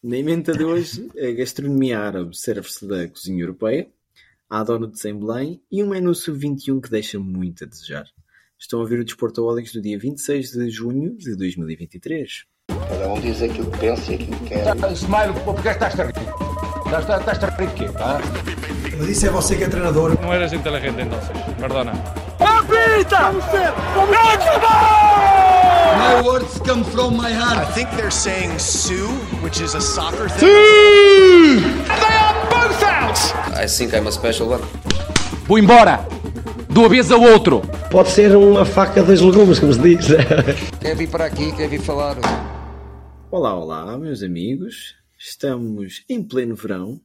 Na emenda de hoje, a gastronomia árabe serve-se da cozinha europeia, há donuts em Belém e um menu sub-21 que deixa muito a desejar. Estão a ouvir o Desportaólicos do dia 26 de junho de 2023. Cada um diz aquilo que pensa e aquilo que quer. Smile, porque estás a rir? Estás, estás a rir de quê? Ah? Mas isso é você que é treinador. No eres inteligente entonces, perdona. My words come from my I heart. think they're saying Sue, which is a soccer thing. I think I'm a special one. Vou embora! De uma vez ao outro! Pode ser uma faca dos legumes, como se diz. Quer vir para aqui, quer vir falar. Olá, olá, meus amigos. Estamos em pleno verão,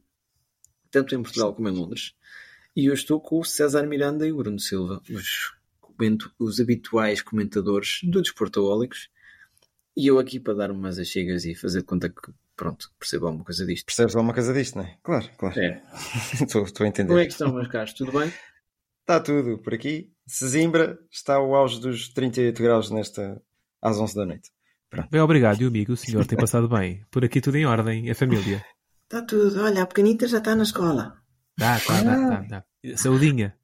tanto em Portugal como em Londres. E eu estou com o César Miranda e o Bruno Silva, os, comento- os habituais comentadores do Desportaólicos. E eu aqui para dar umas achegas e fazer de conta que, pronto, percebo alguma coisa disto. Percebes alguma coisa disto, não é? Claro, claro. É. Estou, estou a entender. Como é que estão, meus caros? Tudo bem? Está tudo por aqui. Sesimbra está ao auge dos 38 graus nesta às 11 da noite. Bem, obrigado, e o amigo, o senhor tem passado bem. Por aqui tudo em ordem, a família. Está tudo. Olha, a pequenita já está na escola. Tá, tá, tá, tá, tá. Saudinha.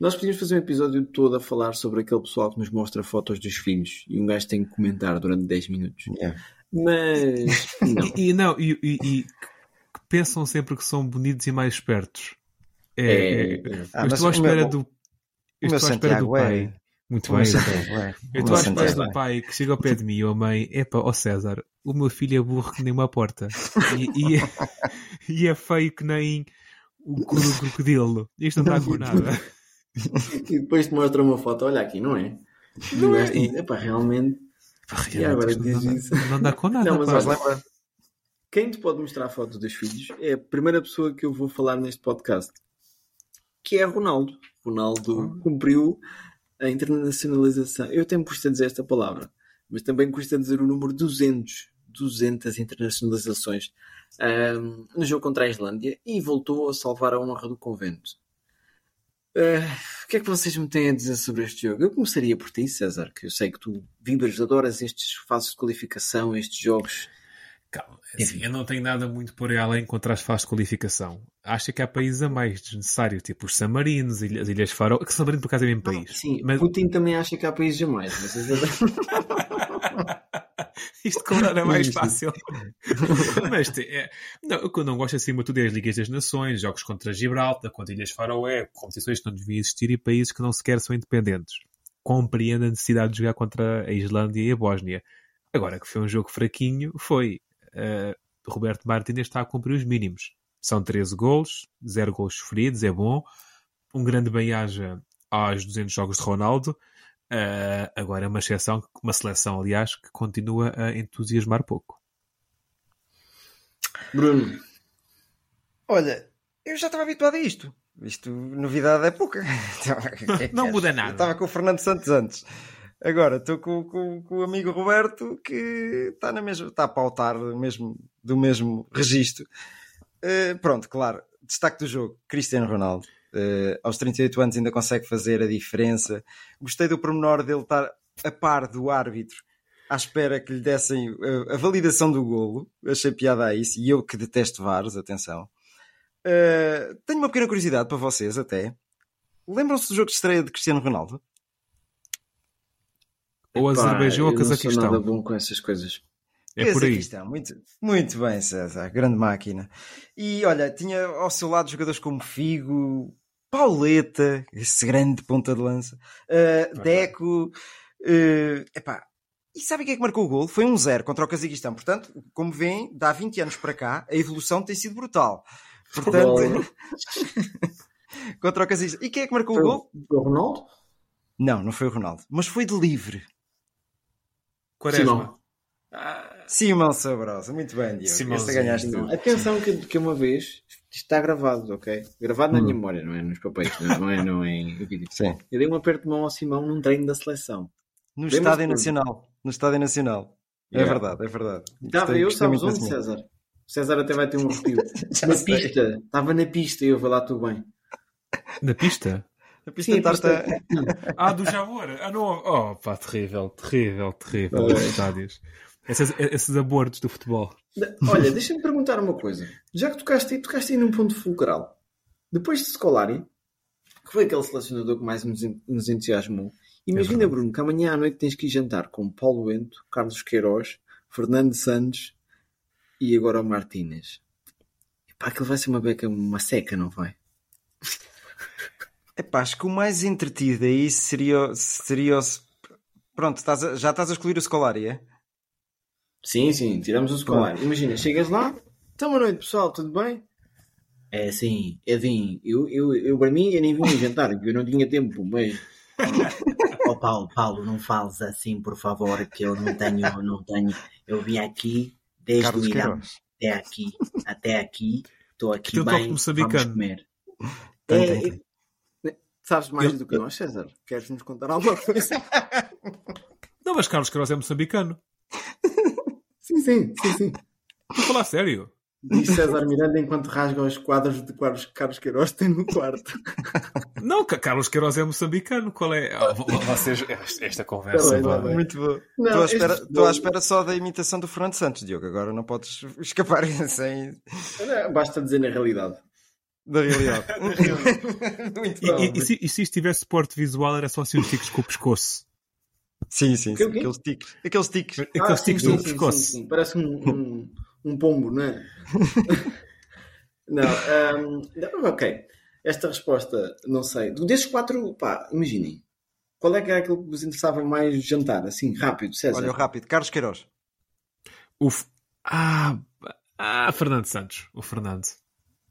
Nós podíamos fazer um episódio todo a falar sobre aquele pessoal que nos mostra fotos dos filhos e um gajo tem que comentar durante 10 minutos. Yeah. Mas. Não. E, não, e, e- e que pensam sempre que são bonitos e mais espertos. É, É, é- Ah, eu estou à o meu- espera do. Eu meu estou à espera do é- pai. Muito meu bem. Santiago, é. Eu estou meu à espera do pai que chega ao pé de mim ou a mãe, epa, ó César, o meu filho é burro que nem uma porta. E, e é, e é feio que nem o crocodilo. Isto não dá com nada. E depois te mostra uma foto, olha aqui, não é? Não é? E, epá, realmente. E agora diz não, isso. dá, não dá com nada. Não, mas pá. Mas lembra? Quem te pode mostrar fotos dos filhos é a primeira pessoa que eu vou falar neste podcast, que é Ronaldo. Ronaldo cumpriu a internacionalização. Eu me custa dizer esta palavra, mas também custa dizer o número 200. 200 internacionalizações ahm, no jogo contra a Islândia e voltou a salvar a honra do convento. Ah, o que é que vocês me têm a dizer sobre este jogo? Eu começaria por ti, César, que eu sei que tu, vindas, adoras estes fases de qualificação, estes jogos. Calma, é assim, eu não tenho nada muito por aí além contra as fases de qualificação. Acho que há países a mais desnecessário, tipo os Samarinos, as Ilhas Faro, que San Marino por acaso é mesmo país. Sim, Mas Putin também acha que há países a mais. Mas... isto como era mais Isto. fácil. Mas é, não, o que eu não gosto acima de tudo é as Ligas das Nações, jogos contra Gibraltar, contra Ilhas Faroé, competições que não deviam existir e países que não sequer são independentes. Compreendo a necessidade de jogar contra a Islândia e a Bósnia. Agora que foi um jogo fraquinho, foi. Eh, Roberto Martínez está a cumprir os mínimos. São 13 gols, 0 gols sofridos, é bom. Um grande bem-aja aos 200 jogos de Ronaldo. Uh, agora é uma exceção, uma seleção, aliás, que continua a entusiasmar pouco. Bruno, Olha, eu já estava habituado a isto. Isto, novidade é pouca. Então, é Não queres? muda nada. Eu estava com o Fernando Santos antes. Agora estou com, com- com o amigo Roberto que está, na mesma, está a pautar mesmo, do mesmo registro. Eh, pronto, claro. Destaque do jogo: Cristiano Ronaldo. Eh, aos 38 anos ainda consegue fazer a diferença. Gostei do pormenor dele estar a par do árbitro à espera que lhe dessem eh, a validação do golo. Achei piada a isso. E eu que detesto VARs, atenção. Eh, tenho uma pequena curiosidade para vocês, até. Lembram-se do jogo de estreia de Cristiano Ronaldo? Ou pá, Azerbaijão ou eu não sou nada Cazaquistão. bom com essas coisas. É por aí. Cazaquistão, Muito, muito bem, César. Grande máquina. E olha, tinha ao seu lado jogadores como Figo, Pauleta, esse grande ponta de lança, eh, Deco. eh, epá, e sabem quem é que marcou o gol? Foi um zero contra o Cazaquistão. Portanto, como veem, dá 20 anos para cá, a evolução tem sido brutal. Portanto, contra o Cazaquistão. E quem é que marcou o Foi gol? o Ronaldo? Não, não foi o Ronaldo, mas foi de livre. Quaresma. Simão Sabrosa, muito bem, Diogo. Esta Simãozinho. ganhaste Não. tu. Atenção que, que uma vez isto está gravado, ok? Gravado na Hum. minha memória, não é nos papéis, não é, não é, é em vídeo. Sim. Eu dei um aperto de mão ao Simão num treino da seleção. No Lembras-te Estádio por- Nacional. No Estádio Nacional. É Yeah. verdade, é verdade. Estava eu, sabes onde, César? O César até vai ter um arrepio. Na sei. pista. Estava na pista e eu vou lá tudo bem. Na pista? A pista Sim, de a pista- Ah, do Javor. Ah, não. Oh, pá, terrível, terrível, terrível. É. Os estádios. Esses, esses abortos do futebol. Olha, deixa-me perguntar uma coisa. Já que tocaste, aí- tocaste aí num ponto fulcral. Depois de Scolari, que foi aquele selecionador que mais nos, en- nos entusiasmou, imagina, Bruno, que amanhã à noite tens que ir jantar com Paulo Bento, Carlos Queiroz, Fernando Santos e agora o Martínez. Epá, aquilo vai ser uma beca, uma seca, não vai? Epá, acho que o mais entretido aí seria, seria o... Pronto, estás a- já estás a escolher o Scolari, é? Sim, sim, tiramos o Scolari. Imagina, chegas lá, então boa noite pessoal, tudo bem? É sim, é vim. Eu, eu, eu para mim eu nem vim jantar, eu não tinha tempo, mas Oh Paulo, Paulo, não fales assim, por favor, que eu não tenho, não tenho. Eu vim aqui desde Carlos o Irã até aqui, até aqui, estou aqui bem, vamos comer. Tem, É, tem, tem. É- sabes mais Eu- do que nós, César? Queres nos contar alguma coisa? Não, mas Carlos Queiroz é moçambicano. sim, sim, sim, sim. Estou a falar sério. Diz César Miranda enquanto rasga os quadros de Carlos, Carlos Queiroz tem no quarto. Não, Ca- Carlos Queiroz é moçambicano. Qual é? Ah, vo- vocês, esta, conversa. Bem, vá. tá. Muito. Não, Estou à, espera, estou à espera só da imitação do Fernando Santos, Diogo. Agora não podes escapar sem Basta dizer na realidade. da realidade. Muito E, bom. e- e se, e se isto tivesse suporte visual, era só assim os tiques com o pescoço. Sim, sim? Aqueles tiques. Aqueles tiques. Aqueles Ah, sim, tiques sim, no sim, pescoço. sim, sim. Parece um, um, um pombo, não é? não, não, ok. Esta resposta, não sei. Desses quatro, pá, imaginem. Qual é que era aquilo que vos interessava mais jantar? Assim, rápido, César. Olha, rápido. Carlos Queiroz. O F- ah, ah, Fernando Santos. O Fernando.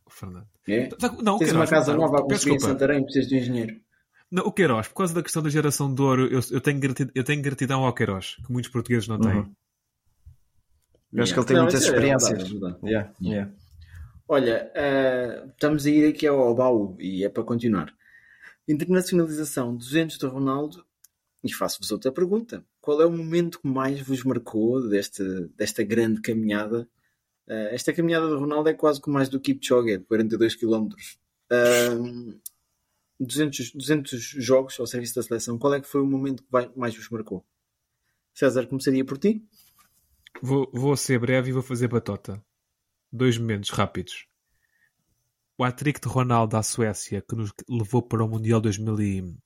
Fernando. É? Não, Tens Queiroz. uma casa não, nova a construir em. Santarém, precisas de um engenheiro. Não, o Queiroz, por causa da questão da geração de ouro, eu, eu, tenho, gratidão, eu tenho gratidão ao Queiroz, que muitos portugueses não têm. Uhum. Eu acho que ele tem Não, muitas é verdade, experiências. é verdade. Yeah, yeah. Olha, ah, estamos a ir aqui ao baú e é para continuar. Internacionalização 200 de Ronaldo. E faço-vos outra pergunta. Qual é o momento que mais vos marcou desta, desta grande caminhada? Ah, esta caminhada de Ronaldo é quase como mais do Kipchoge, de 42 km. Ah, 200, 200 jogos ao serviço da seleção. Qual é que foi o momento que mais vos marcou? César, começaria por ti? Vou, vou ser breve e vou fazer batota. Dois momentos rápidos. O hat-trick de Ronaldo à Suécia, que nos levou para o Mundial 2010?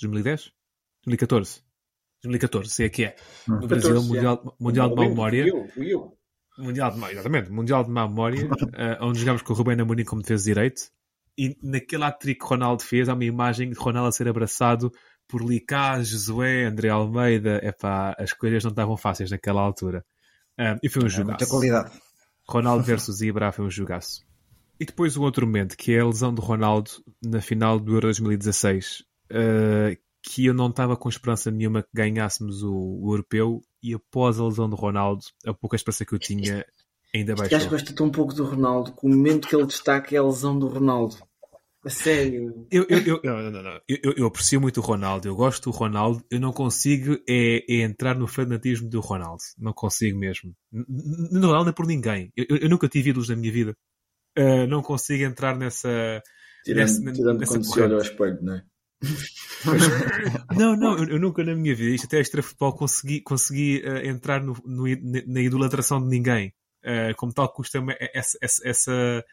2010? 2014? 2014, sei é que é. No Brasil, 14, Mundial, mundial de Memória. Fui eu, fui eu. Mundial de exatamente, Mundial de Má Memória, eh, onde jogamos com o Rubén Amorim como defesa direito. E naquele hat-trick que Ronaldo fez, há uma imagem de Ronaldo a ser abraçado por Licá, Josué, André Almeida. Epá, as coisas não estavam fáceis naquela altura. Ah, e foi um É jogaço. muita qualidade. Ronaldo versus Ibra foi um jogaço. E depois o outro momento, que é a lesão de Ronaldo na final do Euro 2016, eh, que eu não estava com esperança nenhuma que ganhássemos o, o europeu, e após a lesão de Ronaldo, a pouca esperança que eu tinha ainda Este gajo baixou. gosta tão pouco do Ronaldo que o momento que ele destaca é a lesão do Ronaldo. A sério. Eu, eu, eu, não, não, não. Eu, eu- aprecio muito o Ronaldo, eu gosto do Ronaldo, eu não consigo é, é entrar no fanatismo do Ronaldo. Não consigo mesmo. Não, não é por ninguém. Eu, nunca tive ídolos na minha vida. Uh, não consigo entrar nessa. Tirando, nessa- tirando nessa quando se corrente. olha ao espelho, não é? Não, não, eu, eu nunca na minha vida, isto até extra futebol, consegui, consegui uh, entrar no, no- na idolatração de ninguém. Uh, como tal, custa essa, essa, essa,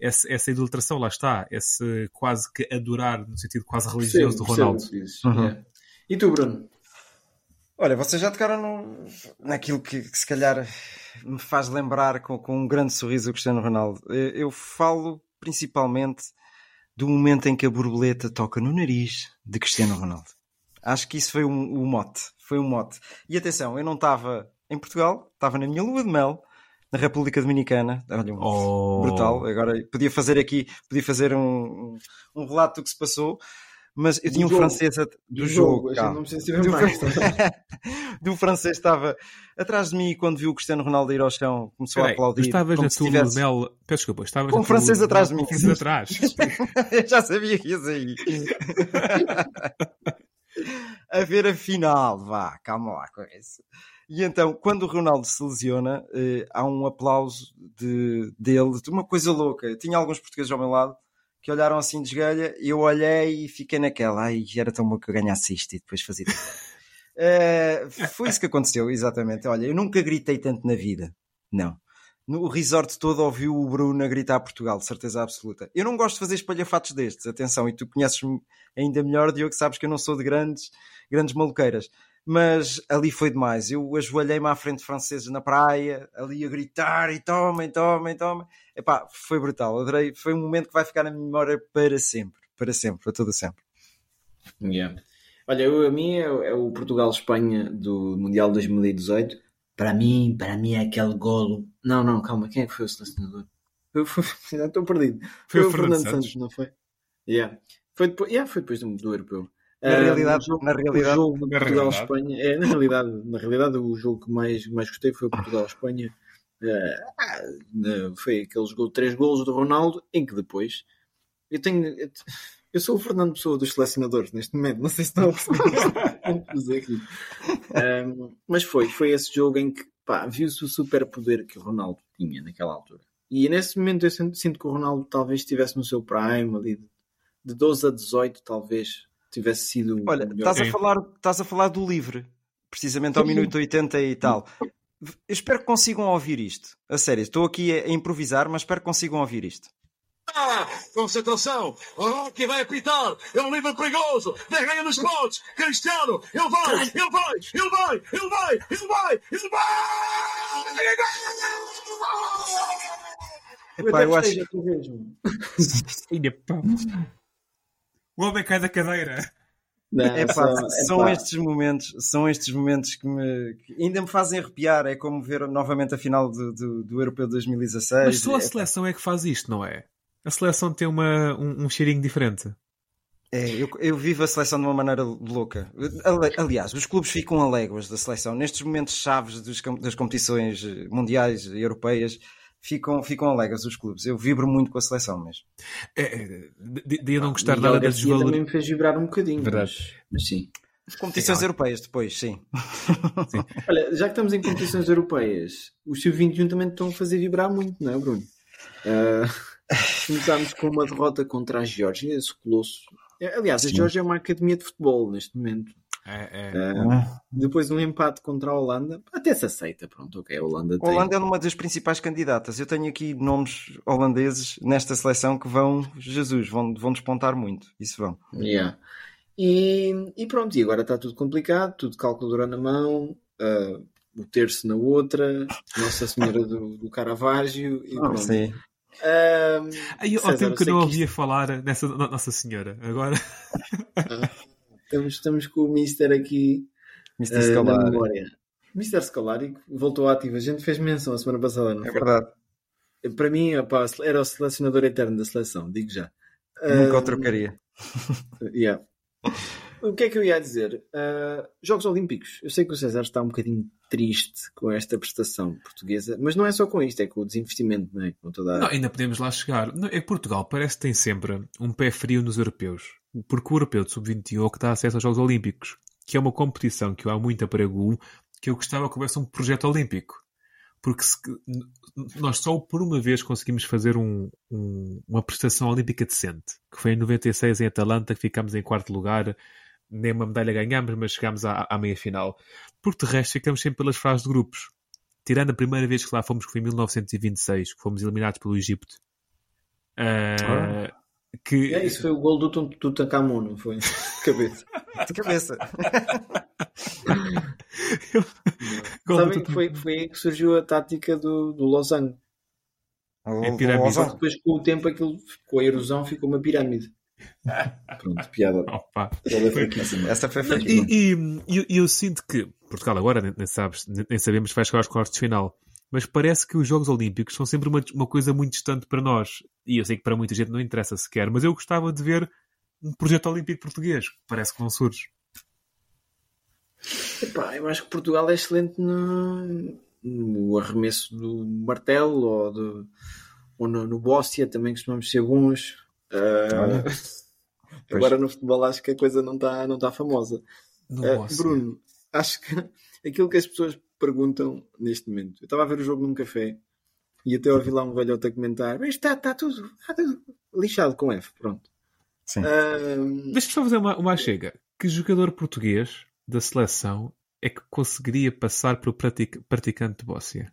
essa, essa idolatração, lá está. Esse quase que adorar, no sentido quase religioso do Percebo, Ronaldo. Uhum. É. E tu, Bruno? Olha, vocês já tocaram no- naquilo que, que se calhar me faz lembrar com, com um grande sorriso o Cristiano Ronaldo. Eu, eu falo principalmente do momento em que a borboleta toca no nariz de Cristiano Ronaldo. Acho que isso foi um, um mote. Foi um mote. E atenção, eu não estava em Portugal, estava na minha lua de mel, na República Dominicana. Olha, um- Oh. brutal. Agora podia fazer aqui, podia fazer um, um relato do que se passou. Mas eu Do tinha um jogo. francês a- do, Do jogo, jogo, a gente calma. não precisa saber do, mais. do francês estava atrás de mim e quando viu o Cristiano Ronaldo ir ao chão começou Peraí, a aplaudir. tu estavas como na tua tivesse- mel. Peço desculpa, estavas Com um francês atrás de mim. francês atrás. Eu já sabia que ias aí. a ver a final, vá, calma lá com isso. E então, quando o Ronaldo se lesiona, eh, há um aplauso de, dele, de uma coisa louca. Eu tinha alguns portugueses ao meu lado que olharam assim de esgalha, e eu olhei e fiquei naquela, ai, era tão bom que eu ganhasse isto e depois fazia. Uh, foi isso que aconteceu, exatamente. Olha, eu nunca gritei tanto na vida. Não. No resort todo ouviu o Bruno a gritar Portugal, de certeza absoluta. Eu não gosto de fazer espalhafatos destes, atenção, e tu conheces-me ainda melhor, Diogo, sabes que eu não sou de grandes, grandes maluqueiras. Mas ali foi demais. Eu ajoelhei-me à frente de franceses na praia, ali a gritar e tomem, tomem, tomem. Epá, foi brutal, adorei. Foi um momento que vai ficar na minha memória para sempre, para sempre, para todo sempre. Yeah. Olha, eu, a mim é, é o Portugal-Espanha do Mundial 2018 para mim, para mim é aquele golo. Não, não, calma, quem é que foi o selecionador? Eu, já estou perdido. Foi, foi o Fernando, Santos. Santos. não foi? Yeah. Foi depois, yeah, foi depois do, do europeu. Na realidade, jogo, na realidade, o jogo Portugal-Espanha, é, na realidade, na realidade, o jogo que mais, mais gostei foi o Portugal-Espanha. Uh, foi aqueles gol, três golos do Ronaldo, em que depois eu tenho. Eu sou o Fernando Pessoa dos selecionadores neste momento, não sei se estão a perceber um, mas foi, foi esse jogo em que viu-se o superpoder que o Ronaldo tinha naquela altura. E nesse momento eu sinto, sinto que o Ronaldo talvez estivesse no seu prime ali de, de 12 a 18, talvez tivesse sido. Olha, estás a, falar, estás a falar do livre, precisamente ao minuto 80 e tal. Eu espero que consigam ouvir isto. A sério, estou aqui a improvisar, mas espero que consigam ouvir isto. Ah, concentração! O Rocky vai apitar! É um livro perigoso! Derreia nos pontos! Cristiano! Ele vai! Ele vai! Ele vai! Ele vai! Ele vai! Ele vai! Epá, eu acho... o homem cai da cadeira. Não, epá, só, são epá. estes momentos são estes momentos que, me, que, ainda me fazem arrepiar é como ver novamente a final do, do, do Europeu 2016 mas só a seleção é que faz isto, não é? a seleção tem uma, um, um cheirinho diferente. É, eu, eu, vivo a seleção de uma maneira louca. Aliás, os clubes ficam alegres da seleção. Nestes momentos chaves dos, das competições mundiais e europeias, ficam, ficam alegres os clubes. Eu vibro muito com a seleção mesmo. É, é de, de eu não gostar nada desses valores. também me fez vibrar um bocadinho. Verdade. Mas, mas sim. Competições sim, europeias depois, sim. sim. Olha, já que estamos em competições europeias, os sub-21 também estão a fazer vibrar muito, não é, Bruno? Uh... Começámos com uma derrota contra a Geórgia, esse colosso. Aliás, a Geórgia é uma academia de futebol neste momento. É, é. Uh, depois um empate contra a Holanda, até se aceita, pronto, ok, a Holanda tem... A Holanda é uma das principais candidatas. Eu tenho aqui nomes holandeses nesta seleção que vão, Jesus, vão, vão despontar muito. Isso vão. Yeah. E, e pronto, e agora está tudo complicado, tudo calculadora na mão, uh, o terço na outra, Nossa Senhora do, do Caravaggio e oh, pronto. Sim. Um, Aí, ao tempo que não ouvia isto... falar nessa Nossa Senhora, agora. estamos, estamos com o Mister aqui Mr. Uh, Scalari. Mister Scalari voltou ativo. A gente fez menção a semana passada, não É verdade. Para mim, opa, era o selecionador eterno da seleção, digo já. Nunca o trocaria. yeah. O que é que eu ia dizer? Uh, Jogos Olímpicos. Eu sei que o César está um bocadinho triste com esta prestação portuguesa, mas não é só com isto, é com o desinvestimento, não é? Com toda a... não, ainda podemos lá chegar. Não, é que Portugal parece que tem sempre um pé frio nos europeus, o europeu de sub-21 é que dá acesso aos Jogos Olímpicos, que é uma competição que eu há muito apregoo, que eu gostava que houvesse um projeto olímpico. Porque se, nós só por uma vez conseguimos fazer um, um, uma prestação olímpica decente, que foi em 96 em Atalanta, que ficámos em quarto lugar, nem uma medalha ganhámos, mas chegámos à, à meia final. Porque de resto ficamos sempre pelas fases de grupos. Tirando a primeira vez que lá fomos, que foi em 1926, que fomos eliminados pelo Egito. Uh, que... É, isso foi o gol do Tutankhamun, não foi? De cabeça. De cabeça. Sabem que foi, foi aí que surgiu a tática do, do Losango. É pirâmide. Depois, com o tempo, aquilo, com a erosão, ficou uma pirâmide. Pronto, piada. Opa. Piada fraquíssima. Essa foi fraquíssima. E, e, e, eu sinto que Portugal agora nem, nem, sabes, nem sabemos se vai chegar aos quartos de final. Mas parece que os Jogos Olímpicos são sempre uma, uma coisa muito distante para nós. E eu sei que para muita gente não interessa sequer, mas eu gostava de ver um projeto olímpico português. Parece que não surge. Epá, eu acho que Portugal é excelente no, no arremesso do martelo ou, do, ou no, no Bóssia, também costumamos ser bons. Uh, agora no futebol acho que a coisa não está não tá famosa. Uh, Bruno, acho que aquilo que as pessoas perguntam neste momento. Eu estava a ver o jogo num café e até ouvi lá um velhote a comentar: está, está, tudo, está tudo lixado com F. Pronto. Sim. Uh, Deixa-me só fazer uma, uma chega. Que jogador português da seleção é que conseguiria passar para o pratic- praticante de Bóssia?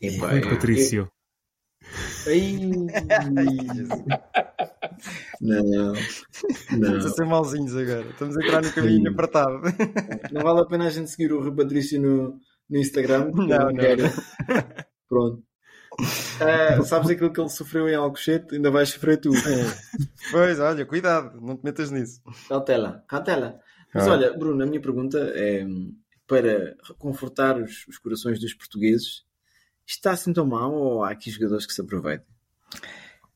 Epá, Rui eu- Patrício. Ai, não, não. Estamos a ser malzinhos agora. Estamos a entrar no caminho Sim. apertado. Não vale a pena a gente seguir o Rui Patrício no, no Instagram. eu Não, não. quero. Pronto. Ah, sabes aquilo que ele sofreu em Alcochete? Ainda vais sofrer tu. Pois, olha, cuidado, não te metas nisso. Cautela, cautela. Mas Ah. olha, Bruno, a minha pergunta é para reconfortar os, os corações dos portugueses. Está assim tão mal ou há aqui jogadores que se aproveitam?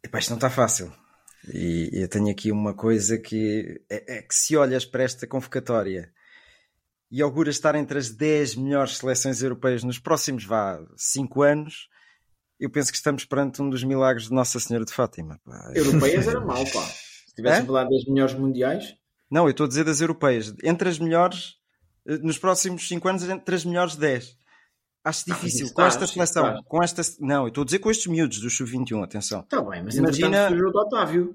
Epá, isto não está fácil. E eu tenho aqui uma coisa que é, é que se olhas para esta convocatória e auguras estar entre as 10 melhores seleções europeias nos próximos vá 5 anos, eu penso que estamos perante um dos milagres de Nossa Senhora de Fátima. pá. Europeias era mau, pá. Se tivessem É? falado das melhores mundiais, Não, eu estou a dizer das europeias. Entre as melhores, eh, nos próximos 5 anos, entre as melhores 10. Acho difícil. isso com esta seleção, com esta. Não, eu estou a dizer com estes miúdos do Sub-21, atenção. está bem, mas Imagina- o Otávio.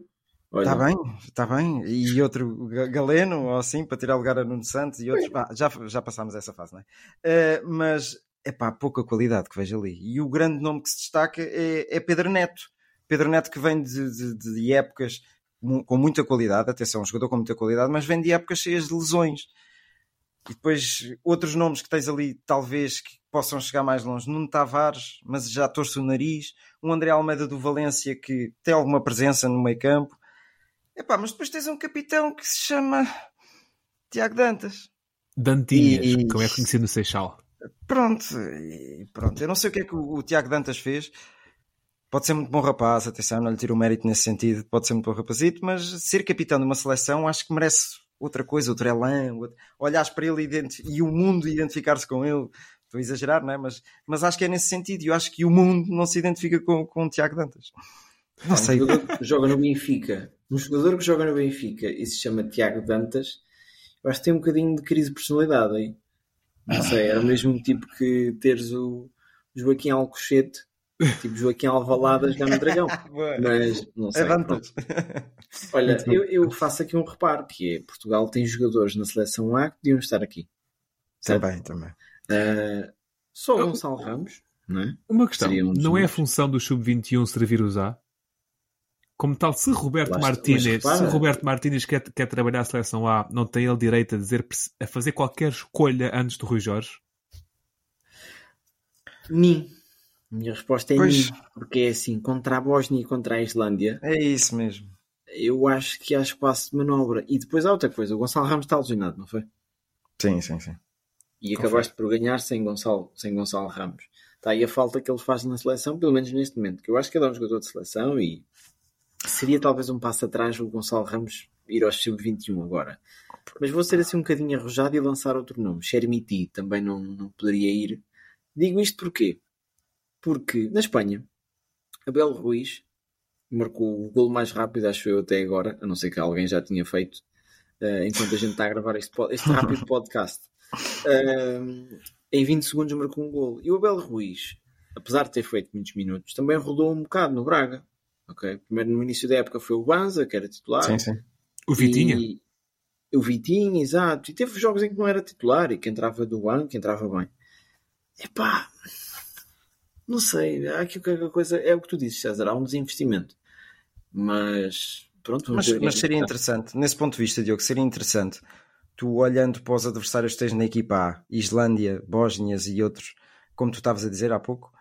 Está bem, está bem. E outro Ga- Galeno, ou assim, para tirar lugar a Nuno Santos e outros. Pá, já, já passámos essa fase, não é? Eh, mas é pá, pouca qualidade que vejo ali. E o grande nome que se destaca é, é Pedro Neto. Pedro Neto que vem de, de- de épocas com muita qualidade, atenção, um jogador com muita qualidade, mas vem de épocas cheias de lesões. E depois outros nomes que tens ali, talvez que possam chegar mais longe. Nuno Tavares, mas já torce o nariz. Um André Almeida do Valência que tem alguma presença no meio campo. Epá, mas depois tens um capitão que se chama Tiago Dantas. Dantinhas, E- como é conhecido no Seixal. Pronto, pronto. Eu não sei o que é que o, o Tiago Dantas fez. Pode ser muito bom rapaz, atenção, não lhe tiro o mérito nesse sentido. Pode ser muito bom rapazito, mas ser capitão de uma seleção acho que merece outra coisa, outro elan. Outro... Olhares para ele e o mundo identificar-se com ele. Estou a exagerar, não é? Mas, mas acho que é nesse sentido. E eu acho que o mundo não se identifica com, com o Tiago Dantas. Não sei. joga no Benfica, um jogador que joga no Benfica e se chama Tiago Dantas, eu acho que tem um bocadinho de crise de personalidade aí. Não sei, era o mesmo tipo que teres o Joaquim Alcochete, tipo Joaquim Alvalada a jogar no Dragão. Mas não sei. É. Olha, eu, eu faço aqui um reparo que é Portugal tem jogadores na seleção A que deviam estar aqui. Certo? Também, também. Ah, só o Gonçalo Ramos, não é? Uma questão, um não é a função do Sub-21 servir os A? Como tal, se Roberto Martínez, mas repara- se Roberto Martínez quer, quer trabalhar a seleção A, não tem ele direito a dizer a fazer qualquer escolha antes do Rui Jorge? Nim. A minha resposta é Pois. Nim, porque é assim, contra a Bósnia e contra a Islândia, É isso mesmo. eu acho que há espaço de manobra. E depois há outra coisa, o Gonçalo Ramos está lesionado, não foi? Sim, sim, sim. E acabaste por ganhar sem Gonçalo, sem Gonçalo Ramos. Está aí a falta que ele faz na seleção, pelo menos neste momento, que eu acho que ele é um jogador de seleção e seria talvez um passo atrás o Gonçalo Ramos ir ao sub-21 agora. Mas vou ser assim um bocadinho arrojado e lançar outro nome. Chermiti também não, não poderia ir. Digo isto porquê? Porque na Espanha, Abel Ruiz marcou o golo mais rápido, acho eu, até agora, a não ser que alguém já tinha feito, eh, enquanto a gente está a gravar este, este rápido podcast. Eh, em 20 segundos marcou um golo. E o Abel Ruiz, apesar de ter feito muitos minutos, também rodou um bocado no Braga. Ok? Primeiro no início da época foi o Banza, que era titular. Sim, sim. O Vitinha? E- o Vitinha, exato. E teve jogos em que não era titular e que entrava do banco, que entrava bem. Epá, não sei. Há aqui qualquer coisa. É o que tu dizes, César. Há um desinvestimento. Mas pronto, Mas, é mas seria interessante, nesse ponto de vista, Diogo, seria interessante tu olhando para os adversários que tens na equipa A, Islândia, Bósnias e outros, como tu estavas a dizer há pouco,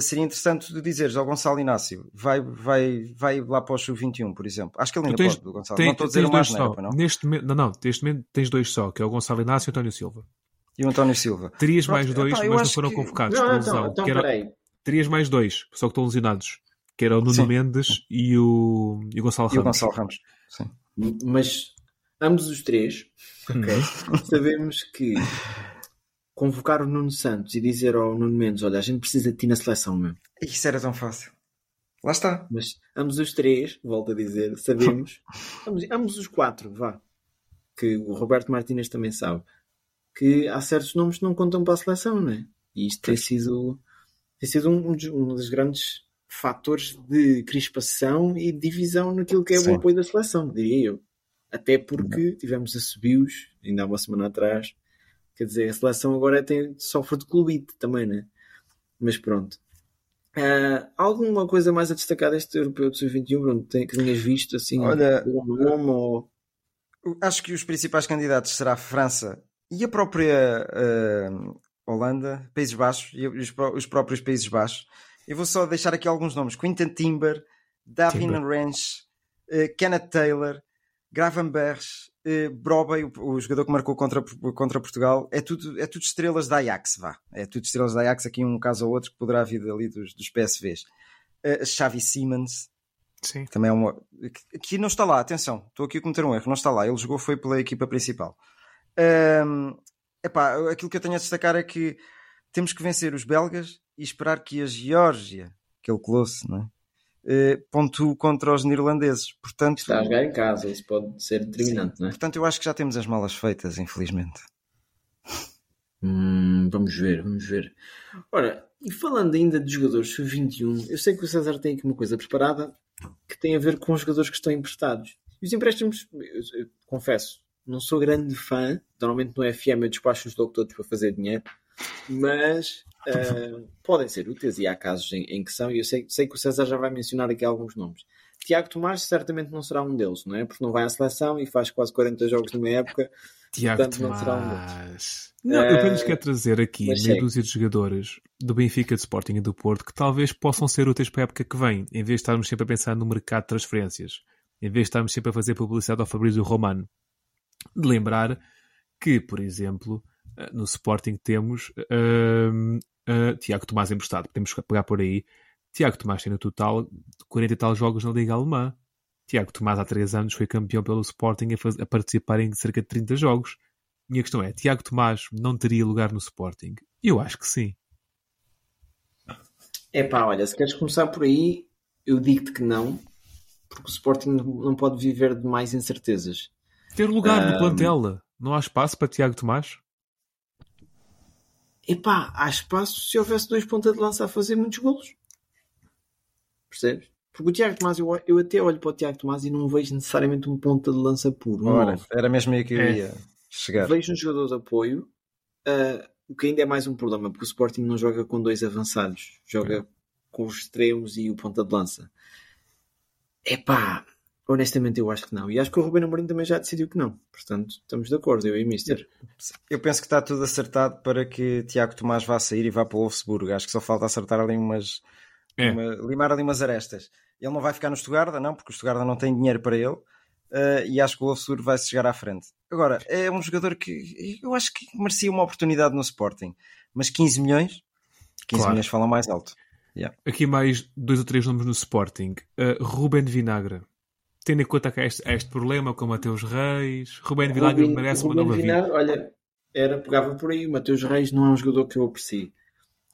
seria interessante tu dizeres ao Gonçalo Inácio, vai, vai, vai lá para o Sub-21, por exemplo. Acho que ele ainda tens- pode, Gonçalo. tem- não estou a dizer o mais só. não, não? Neste momento, não, não, neste momento tens dois só, que é o Gonçalo Inácio e o António Silva. E o António Silva. Terias Pronto, mais dois, eu mas não foram que- convocados Não, por então, lesão. então que era- peraí. Terias mais dois, só que estão lesionados. Que era o Nuno Sim. Mendes e o, e o Gonçalo E o Ramos. Gonçalo Ramos. Sim. Mas ambos os três ok, sabemos que convocar o Nuno Santos e dizer ao Nuno Mendes: Olha, a gente precisa de ti na seleção mesmo. Isso era tão fácil. Lá está. Mas ambos os três, volto a dizer, sabemos, ambos, ambos os quatro, vá, que o Roberto Martínez também sabe, que há certos nomes que não contam para a seleção, não é? E isto tem sido, tem sido um, um dos- um dos grandes fatores de crispação e divisão naquilo que é Sim. o apoio da seleção, diria eu. Até porque tivemos a subios, ainda há uma semana atrás. Quer dizer, a seleção agora tem, sofre de clubite também, né? Mas pronto. Uh, alguma coisa mais a destacar deste europeu de sub-21, Bruno? Tem, que tenhas visto assim? Olha, um nome ou... acho que os principais candidatos será a França e a própria uh, Holanda, Países Baixos e os, os, próprios Países Baixos. Eu vou só deixar aqui alguns nomes: Quinton Timber, Davin Ranch, uh, Kenneth Taylor, Gravenberch, uh, Broby, o, o, jogador que marcou contra, contra Portugal, é tudo, é tudo estrelas da Ajax, vá. É tudo estrelas da Ajax, aqui um caso ou outro que poderá vir ali dos, dos PSVs. Uh, Xavi Simmons, Sim. também é uma. Aqui não está lá, atenção, estou aqui a cometer um erro, não está lá. Ele jogou, foi pela equipa principal. Um, epá, aquilo que eu tenho a destacar é que temos que vencer os belgas e esperar que a Geórgia, aquele close, não é? Uh, pontue contra os neerlandeses. Portanto, Está a jogar em casa, isso pode ser determinante, sim. não é? Portanto, eu acho que já temos as malas feitas, infelizmente. Hum, vamos ver, vamos ver. Ora, e falando ainda de jogadores sub-21, eu sei que o César tem aqui uma coisa preparada que tem a ver com os jogadores que estão emprestados. E os empréstimos, eu, eu, confesso, não sou grande fã. Normalmente no FM eu despacho os todos para fazer dinheiro, mas uh, podem ser úteis e há casos em, em que são. E eu sei, sei, que o César já vai mencionar aqui alguns nomes. Tiago Tomás certamente não será um deles, não é? Porque não vai à seleção e faz quase 40 jogos numa época. Tiago portanto, Tomás. não será um deles. Não, eu apenas Uh, quero trazer aqui meia segue. dúzia de jogadores do Benfica, de Sporting e do Porto que talvez possam ser úteis para a época que vem, em vez de estarmos sempre a pensar no mercado de transferências, em vez de estarmos sempre a fazer publicidade ao Fabrício Romano. De lembrar que, por exemplo, eh, no Sporting temos hum, eh, Tiago Tomás emprestado, podemos pegar por aí. Tiago Tomás tem no total 40 e tal jogos na Liga Alemã. Tiago Tomás há 3 anos foi campeão pelo Sporting a, faz- a participar em cerca de 30 jogos. Minha questão é, Tiago Tomás não teria lugar no Sporting? Eu acho que sim. É pá, olha, se queres começar por aí, eu digo-te que não, porque o Sporting não pode viver de mais incertezas. Ter lugar Ah, no plantel. Não há espaço para Tiago Tomás? Epá, há espaço se houvesse dois pontas de lança a fazer muitos golos. Percebes? Porque o Tiago Tomás, eu, eu até olho para o Tiago Tomás e não vejo necessariamente um ponta de lança puro. Ora, era mesmo aí que eu É. ia chegar. Vejo um jogador de apoio, ah, o que ainda é mais um problema, porque o Sporting não joga com dois avançados, joga com os extremos e o ponta de lança. Epá, honestamente eu acho que não. E acho que o Ruben Amorim também já decidiu que não. Portanto, estamos de acordo, eu e o Mister. Eu penso que está tudo acertado para que Tiago Tomás vá sair e vá para o Wolfsburgo. Acho que só falta acertar ali umas. É. uma- limar ali umas arestas. Ele não vai ficar no Stuttgart, não, porque o Stuttgart não tem dinheiro para ele. eh, e acho que o Wolfsburgo vai se chegar à frente. Agora, é um jogador que eu acho que merecia uma oportunidade no Sporting. Mas 15 milhões? 15 Claro. milhões falam mais alto. Aqui mais dois ou três nomes no Sporting. Uh, Ruben de Vinagre. Tendo em conta que há este, há este problema com o Mateus Reis, Ruben de Vinagre merece uma nova vida. Olha, era, pegava por aí. O Mateus Reis não é um jogador que eu aprecio.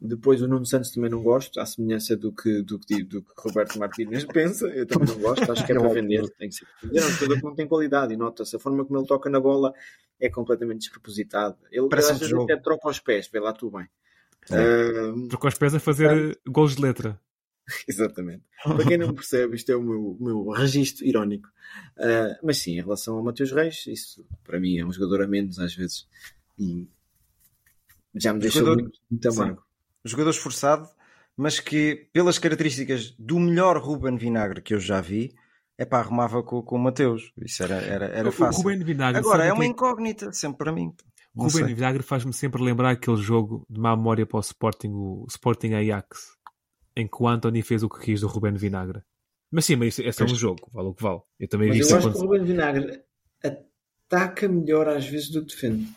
Depois o Nuno Santos também não gosto, à semelhança do que, do que, do que Roberto Martínez pensa. Eu também não gosto, acho que é para vender. Tem que ser para vender. É um jogador que não tem qualidade e nota-se. A forma como ele toca na bola é completamente despropositada. Ele, Parece um às vezes jogo. até troca os pés, vê lá tu bem. É. Ah, Trocou os pés a fazer uh, gols de letra. Exatamente. Para quem não percebe, isto é o meu, o meu registro irónico. Ah, mas sim, em relação ao Mateus Reis, isso para mim é um jogador a menos às vezes. E já me deixou Jogador- muito, muito Sim. amargo. jogador esforçado, mas que, pelas características do melhor Ruben Vinagre que eu já vi, é pá, arrumava com, com o Mateus. Isso era, era, era O fácil. Ruben Vinagre, Agora, é uma que- incógnita, sempre para mim. Não Ruben sei. Vinagre faz-me sempre lembrar aquele jogo de má memória para o Sporting, o Sporting Ajax, em que o Anthony fez o que quis do Ruben Vinagre. Mas sim, mas isso é um jogo, vale o que vale. Eu também vi Mas isso eu acho que o acontecer. Ruben Vinagre ataca melhor às vezes do que defende.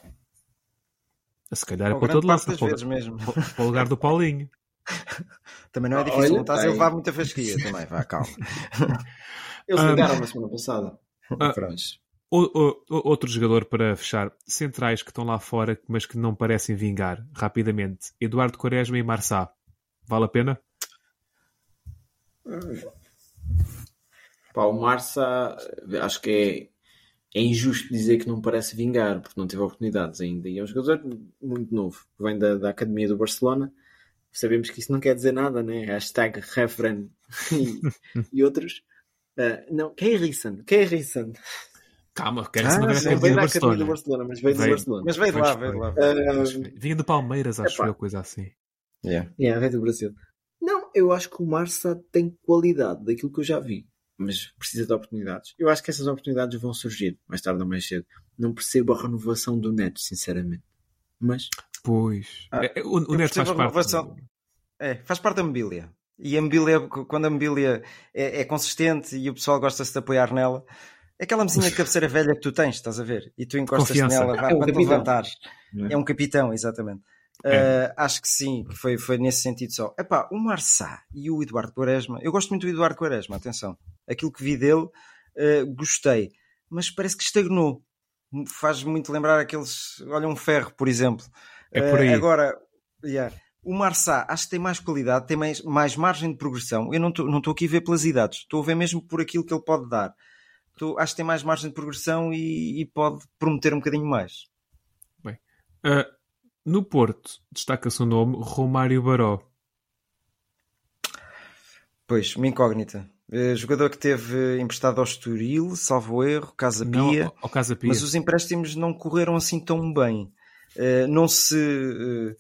Se calhar é para todo lado, para, vezes mesmo. para- para o lugar do Paulinho. Também não é Olha, difícil, não estás a levar muita fasquia também, vá, calma. Eles Ah, ligaram na semana passada. Ah, O- o- o- outro jogador para fechar, centrais que estão lá fora, mas que não parecem vingar rapidamente. Eduardo Quaresma e Marçá. Vale a pena? Pá, o Marça, acho que é, é injusto dizer que não parece vingar, porque não teve oportunidades ainda. E é um jogador muito novo, que vem da, da Academia do Barcelona. Sabemos que isso não quer dizer nada, né? Hashtag referen e, e outros. Ah, não, quem é Rissan? Quem é Rissan? Calma, quero Ah, ah, não sim, veio da Academia do Barcelona, mas veio do. Barcelona. Mas veio de lá, veio de lá. Ah, Vinha do Palmeiras, acho Epá. eu, coisa assim. Yeah. Yeah, veio do Brasil. Eu acho que o Marça tem qualidade daquilo que eu já vi, mas precisa de oportunidades. Eu acho que essas oportunidades vão surgir mais tarde ou mais cedo. Não percebo a renovação do Neto, sinceramente. Mas Pois. Ah, É, o, o Neto faz parte. renovação. É, faz parte da mobília. E a mobília, quando a mobília é, é consistente e o pessoal gosta-se de apoiar nela, é aquela mesinha de cabeceira velha que tu tens, estás a ver? E tu encostas Confiança. nela vá, É um para te capitão. levantares. É? É um capitão, exatamente. É. Uh, acho que sim, foi, foi nesse sentido só. Epá, o Marçá e o Eduardo Quaresma, eu gosto muito do Eduardo Quaresma, atenção. Aquilo que vi dele, uh, gostei, mas parece que estagnou. Faz muito lembrar aqueles. Olha, um ferro, por exemplo. É por Uh, aí. agora, yeah, o Marçá acho que tem mais qualidade, tem mais, mais margem de progressão. Eu não estou não aqui a ver pelas idades, estou a ver mesmo por aquilo que ele pode dar. Estou- acho que tem mais margem de progressão e, e pode prometer um bocadinho mais. Ah, no Porto, destaca-se o nome Romário Baró. Pois, uma incógnita. Eh, jogador que teve emprestado ao Estoril, salvo erro, Casa Não, Pia, ao- ao Casa Pia. mas os empréstimos não correram assim tão bem. Eh, não se eh,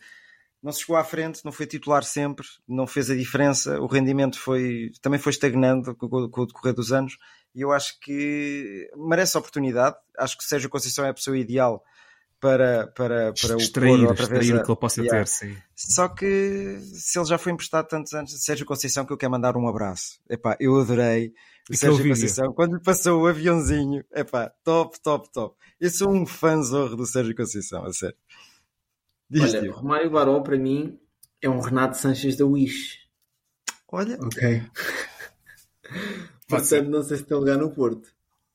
não se chegou à frente, não foi titular sempre, não fez a diferença. O rendimento foi também foi estagnando com, com- o decorrer dos anos. E eu acho que merece oportunidade. Acho que Sérgio Conceição é a pessoa ideal para, para, para o Extrair, pôr outra vez extrair a- o que ele possa Yeah. ter, sim. só que se ele já foi emprestado tantos anos, Sérgio Conceição, que eu quero mandar um abraço. Epá, eu adorei o Sérgio vídeo. Conceição quando lhe passou o aviãozinho. Epá, top, top, top. Eu sou um fãzorro do Sérgio Conceição, a sério. Diz, olha. Romário Baró para mim é um Renato Sanches da Wish. olha, Ok. Portanto, não sei se tem lugar no Porto.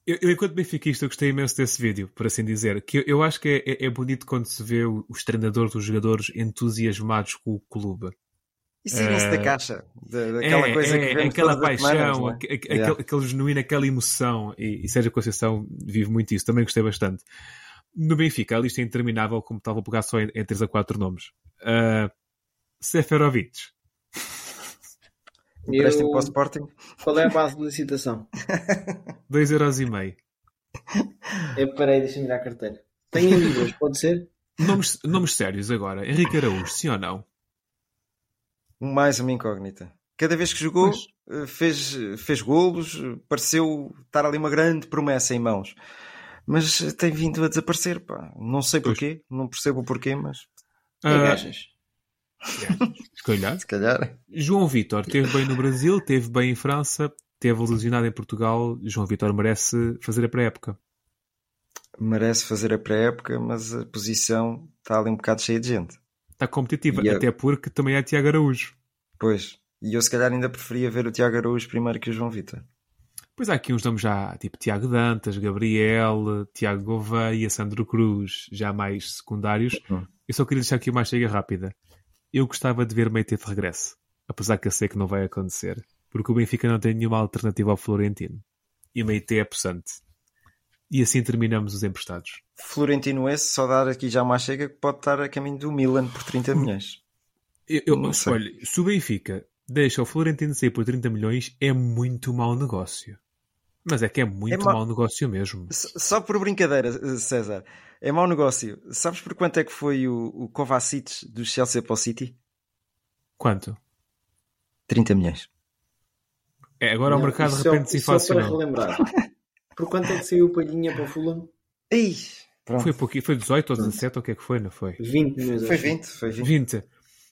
Eu, eu, enquanto benfiquista, gostei imenso desse vídeo, por assim dizer. Que eu, eu acho que é, é- é bonito quando se vê os treinadores, os jogadores entusiasmados com o clube. e saírem-se Eh, da caixa, da- daquela é, coisa é, que vemos aquela paixão, semanas, é? aque- aque- Yeah. aquele, aquele genuíno, aquela emoção. E, e Sérgio Conceição vive muito isso. Também gostei bastante. No Benfica, a lista é interminável, como estava a pegar só em, em 3 a 4 nomes. Uh, Seferovic. Empréstimo Eu- para o Sporting. Qual é a base de licitação? 2,5€. É, peraí, deixa-me ir à carteira. Tem em libras, pode ser? Nomes, nomes sérios agora. Henrique Araújo, sim ou não? Mais uma incógnita. Cada vez que jogou, eh, fez, fez golos, pareceu estar ali uma grande promessa em mãos. Mas tem vindo a desaparecer, pá. Não sei Pois. porquê, não percebo o porquê, mas Uh? Se calhar. se calhar. João Vitor teve bem no Brasil, teve bem em França, teve lesionado em Portugal. João Vitor merece fazer a pré-época. Merece fazer a pré-época, mas a posição está ali um bocado cheia de gente. Está competitiva, E até porque também é Tiago Araújo. Pois. E eu se calhar ainda preferia ver o Tiago Araújo primeiro que o João Vitor. Pois há aqui uns nomes já, tipo Tiago Dantas, Gabriel, Tiago Gouveia, Sandro Cruz, já mais secundários. Uhum. Eu só queria deixar aqui uma chega rápida. Eu gostava de ver Meite de regresso, apesar que eu sei que não vai acontecer, porque o Benfica não tem nenhuma alternativa ao Florentino. E Meite é possante. E assim terminamos os emprestados. Florentino esse, só dar aqui já uma chega que pode estar a caminho do Milan por 30 milhões. Eu, eu- Não sei. olha, se o Benfica deixa o Florentino sair por 30 milhões, é muito mau negócio. Mas é que é muito É ma- mau negócio mesmo. Só por brincadeira, César. É mau negócio. Sabes por quanto é que foi o, o Kovacic do Chelsea para o City? Quanto? 30 milhões. É, agora o Não, mercado de é- repente se isso Só para inflacionou. relembrar. Por quanto é que saiu o Palhinha para o Fulham? Ei, pronto. Foi, pouquinho, foi 18 ou 17 ou o que é que foi, não foi? 20 milhões. Foi acho. 20, foi 20. 20.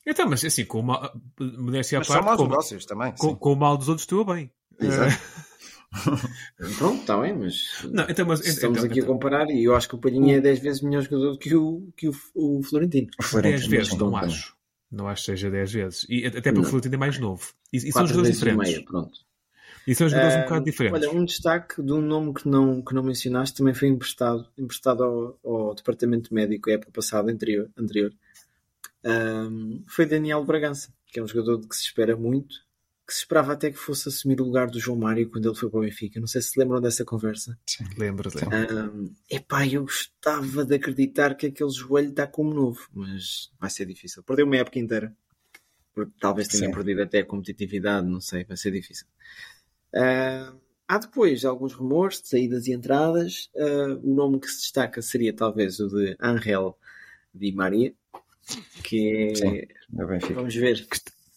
Então, mas assim, com uma modéstia à Mas são parte, maus com, negócios também. com, com o mal dos outros estou bem. Exato. Pronto, está bem, mas Não, então, mas estamos então, aqui a então, comparar e eu acho que o Palhinha é 10 vezes melhor jogador que o, que o, o Florentino. O 10 Florentino, vezes, não acho. Não acho que seja 10 vezes. E até porque Não. o Florentino é mais novo. E, e são jogadores e diferentes. meia, pronto. E são jogadores um Ah, bocado diferentes. Olha, um destaque de um nome que não, que não mencionaste também foi emprestado, emprestado ao, ao departamento médico época passada, anterior. anterior. Ahm, foi Daniel Bragança, que é um jogador de que se espera muito, que se esperava até que fosse assumir o lugar do João Mário quando ele foi para o Benfica. Não sei se se lembram dessa conversa. Lembra, lembra. Um, epá, eu gostava de acreditar que aquele joelho está como novo, mas vai ser difícil. Perdeu uma época inteira. Talvez tenha Sim. perdido até a competitividade, não sei, vai ser difícil. Um, há depois alguns rumores de saídas e entradas. Uh, o nome que se destaca seria talvez o de Angel Di Maria, que é. Sim, Vamos ver.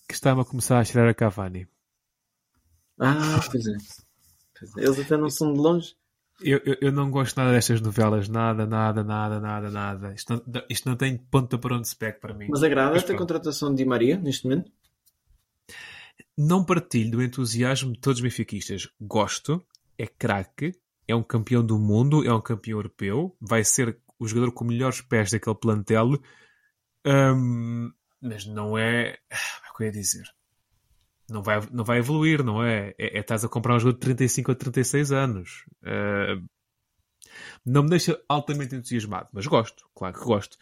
Que, está-me a começar a cheirar a Cavani. Ah, pois é. Pois é. Eles até não são de longe. Eu, eu, eu, não gosto nada destas novelas, nada, nada, nada, nada, nada. Isto não, isto não tem ponta para onde se pega para mim. Mas agrada esta contratação de Di Maria neste momento? Não partilho do entusiasmo de todos os benfiquistas. Gosto, é craque, é um campeão do mundo, é um campeão europeu, vai ser o jogador com melhores pés daquele plantel, mas não é. Que eu ia dizer? Não vai, não vai evoluir, não é? É, é estás a comprar um jogador de 35 a 36 anos. Uh, não me deixa altamente entusiasmado, mas gosto, claro que gosto.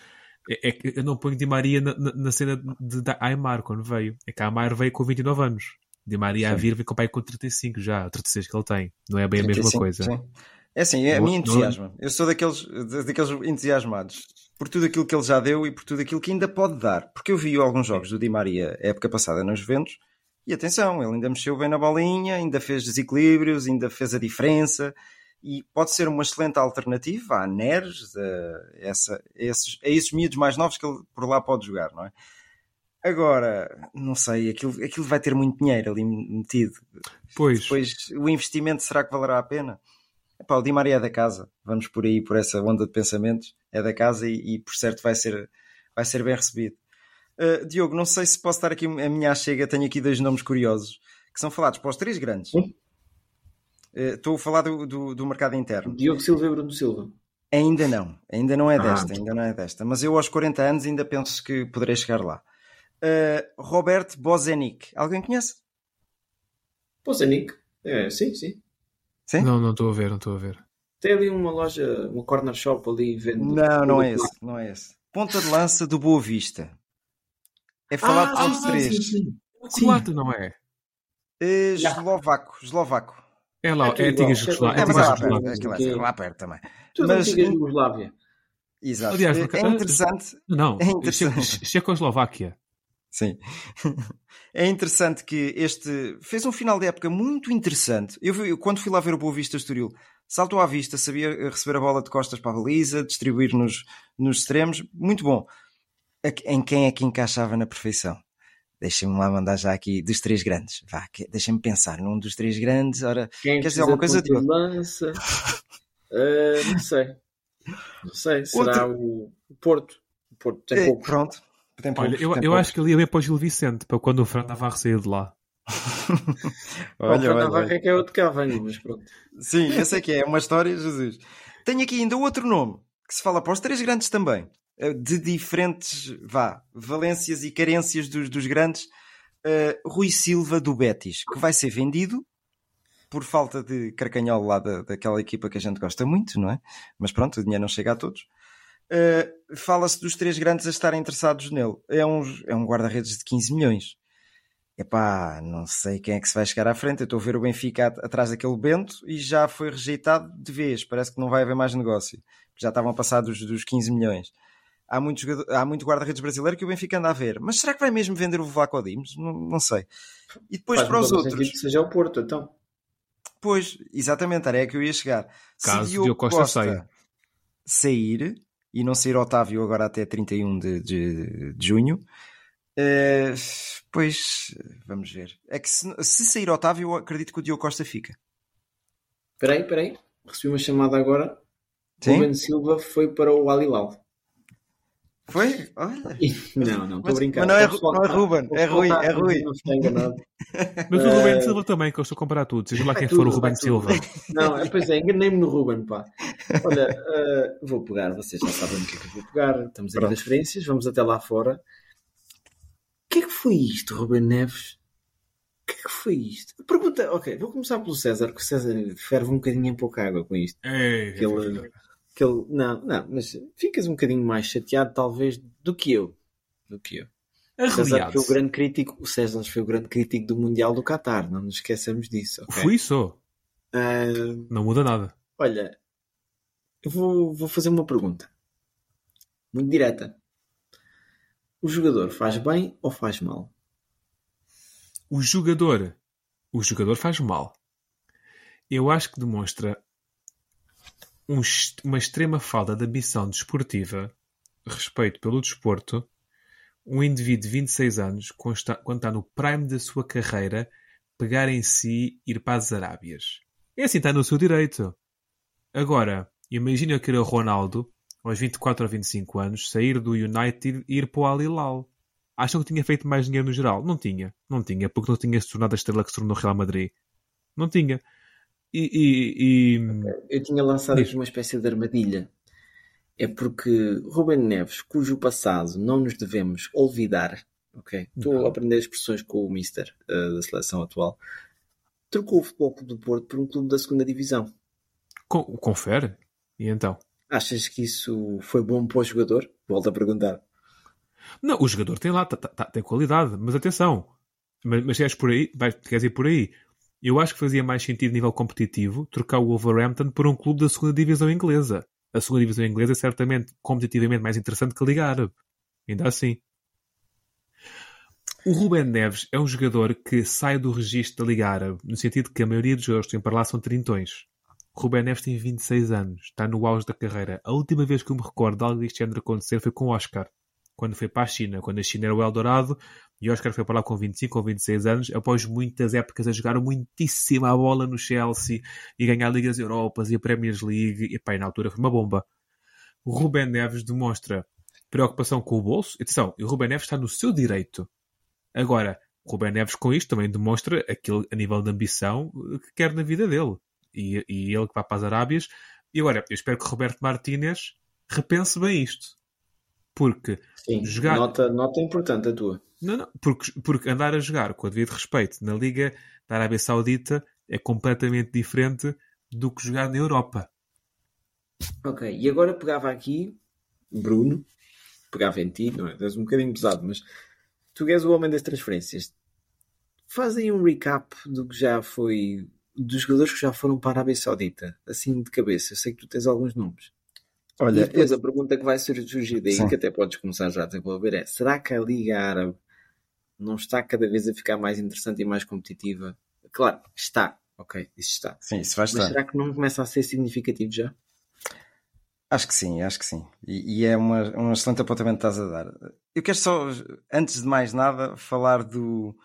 É, é que eu não ponho Di Maria na, na, na cena de, de Aymar quando veio. É que a Aymar veio com 29 anos. Di Maria sim. a vir vem com o pai com 35 já, 36 que ele tem. Não é bem 35, a mesma coisa. Sim. É assim, é a mim entusiasma. Eu sou daqueles, daqueles entusiasmados por tudo aquilo que ele já deu e por tudo aquilo que ainda pode dar. Porque eu vi alguns jogos do Di Maria época passada nos Juventus e atenção, ele ainda mexeu bem na bolinha, ainda fez desequilíbrios, ainda fez a diferença e pode ser uma excelente alternativa à Neres, a, essa, a, esses, a esses miúdos mais novos que ele por lá pode jogar, não é? Agora, não sei, aquilo, aquilo vai ter muito dinheiro ali metido. Pois. Depois, o investimento será que valerá a pena? Epá, o Di Maria é da casa, vamos por aí, por essa onda de pensamentos, é da casa e, e por certo vai ser, vai ser bem recebido. Uh, Diogo, não sei se posso dar aqui a minha chega, tenho aqui dois nomes curiosos que são falados para os três grandes. Uh, estou a falar do, do, do, mercado interno. Diogo Silva e Bruno Silva. Ainda não, ainda não é ah, desta, ah, ainda não é desta. Mas eu aos 40 anos ainda penso que poderei chegar lá. Uh, Robert Bozenic, alguém conhece? Bozenic? É, sim, sim. Sim? Não, não estou a ver, não estou a ver. Tem ali uma loja, uma corner shop ali vendo. Não, não é esse, não é esse. Ponta de lança do Boa Vista. É falado ah, por três. Sim, sim. Croata, não é? é eslovaco, eslovaco. É lá, é, é antiga Jugoslávia. É, lá, perto, é, lá perto também. Tudo mas, antiga Jugoslávia. Exato. Aliás, é interessante. Não, é interessante. Checoslováquia. Sim. é interessante que este fez um final de época muito interessante. Eu, vi, quando fui lá ver o Boa Vista Estoril, saltou à vista, sabia receber a bola de costas para a baliza, distribuir nos, nos extremos, muito bom. Em quem é que encaixava na perfeição? Deixem-me lá mandar já aqui dos três grandes. Vá, deixem-me pensar num dos três grandes. Ora, quem quer dizer alguma coisa de lança? uh, não sei. Não sei. Será Outro... o Porto. O Porto tem é, Olha, eu, eu acho que ele ia bem para o Gil Vicente, para quando o Fran Navarro sair de lá. olha, o Fran Navarro é que é outro Cavani, mas pronto. Sim, esse é que é, é uma história, Jesus. Tenho aqui ainda outro nome, que se fala para os três grandes também, eh, de diferentes, vá, valências e carências dos, dos grandes. Uh, Rui Silva do Betis, que vai ser vendido por falta de carcanhol lá da, daquela equipa que a gente gosta muito, não é? Mas pronto, o dinheiro não chega a todos. Uh, Fala-se dos três grandes a estarem interessados nele. É um, é um guarda-redes de 15 milhões. Epá, não sei quem é que se vai chegar à frente. Eu estou a ver o Benfica atrás daquele Bento e já foi rejeitado de vez. Parece que não vai haver mais negócio. Já estavam passados dos 15 milhões. Há muito, há muito guarda-redes brasileiro que o Benfica anda a ver. Mas será que vai mesmo vender o Vlaco Dimos? Não, não sei. E depois Faz para os outros. Que seja o Porto, então. Pois, exatamente, era aí que eu ia chegar. Caso Se o Costa, Costa saia. sair, e não sair Otávio agora até 31 de, de, de junho. Uh, pois vamos ver. É que se, se, sair Otávio, eu acredito que o Diogo Costa fica. Espera aí, espera aí. Recebi uma chamada agora. Sim? Ruben Silva foi para o Alilal. Foi? Olha. Não, não, estou a brincar. Mas não é, não é Ruben, é Rui, é Rui. Não está enganado. Mas o Ruben Silva também, que eu estou a comparar tudo, seja lá quem for o Ruben Silva. Não, é, pois é, enganei-me no Ruben, pá. Olha, uh, vou pegar, vocês já sabem o que é que eu vou pegar. Estamos aí nas experiências, vamos até lá fora. O que é que foi isto, Ruben Neves? O que é que foi isto? Pergunta, ok, vou começar pelo César, que o César ferve um bocadinho em pouca água com isto. É, que ele, que ele, não, não, mas ficas um bocadinho mais chateado, talvez, do que eu. Do que eu. O César foi o grande crítico, o César foi o grande crítico do Mundial do Qatar, não nos esqueçamos disso. Okay? Fui só. Uh, não muda nada. Olha, eu vou, vou fazer uma pergunta. Muito direta. O jogador faz bem ou faz mal? O jogador. O jogador faz mal. Eu acho que demonstra um, uma extrema falta de ambição desportiva, respeito pelo desporto, um indivíduo de 26 anos, quando está, no prime da sua carreira, pegar em si ir para as Arábias. É assim, está no seu direito. Agora, imagina que era o Ronaldo, aos 24 ou 25 anos, sair do United e ir para o Al Hilal. Acham que tinha feito mais dinheiro no geral? Não tinha. Não tinha, porque não tinha se tornado a estrela que se tornou no Real Madrid. Não tinha. E, e, e... Eu tinha lançado aqui uma espécie de armadilha. É porque Ruben Neves, cujo passado não nos devemos olvidar, ok? Estou a aprender expressões com o Mister uh, da seleção atual. Trocou o Futebol Clube do Porto por um clube da segunda divisão. Confere? E então? Achas que isso foi bom para o jogador? Volto a perguntar. Não, o jogador tem lá, tá, tá, tem qualidade, mas atenção. Mas, mas por aí, vais, queres ir por aí. Eu acho que fazia mais sentido, nível competitivo, trocar o Wolverhampton por um clube da segunda divisão inglesa. A segunda divisão inglesa é certamente competitivamente mais interessante que a Liga Árabe. Ainda assim. O Ruben Neves é um jogador que sai do registro da Liga Árabe, no sentido que a maioria dos jogadores que têm para lá são trintões. Ruben Neves tem 26 anos, está no auge da carreira. A última vez que eu me recordo de algo deste género acontecer foi com o Oscar quando foi para a China, quando a China era o Eldorado, e Oscar foi para lá com 25 ou 26 anos, após muitas épocas a jogar muitíssima a bola no Chelsea e ganhar Ligas Europas e a Premier League, e pá, na altura foi uma bomba. O Ruben Neves demonstra preocupação com o bolso. Atenção, o Ruben Neves está no seu direito. Agora, o Ruben Neves com isto também demonstra aquele a nível de ambição que quer na vida dele. E, e ele que vai para as Arábias. E agora, eu espero que Roberto Martínez repense bem isto. Porque Sim, jogar... nota, nota importante a tua. Não, não, porque, porque andar a jogar com o devido respeito na Liga da Arábia Saudita é completamente diferente do que jogar na Europa. Ok, e agora pegava aqui, Bruno, pegava em ti, não é? És um bocadinho pesado, mas tu és o homem das transferências. Fazem um recap do que já foi, dos jogadores que já foram para a Arábia Saudita, assim de cabeça. Eu sei que tu tens alguns nomes. Olha, e depois a pergunta que vai surgir daí, Sim. que até podes começar já a desenvolver, é: será que a Liga Árabe não está cada vez a ficar mais interessante e mais competitiva? Claro, está, ok, isso está. Sim, isso vai estar. Mas será que não começa a ser significativo já? Acho que sim, acho que sim. E, e é uma, um excelente apontamento que estás a dar. Eu quero só, antes de mais nada, falar do,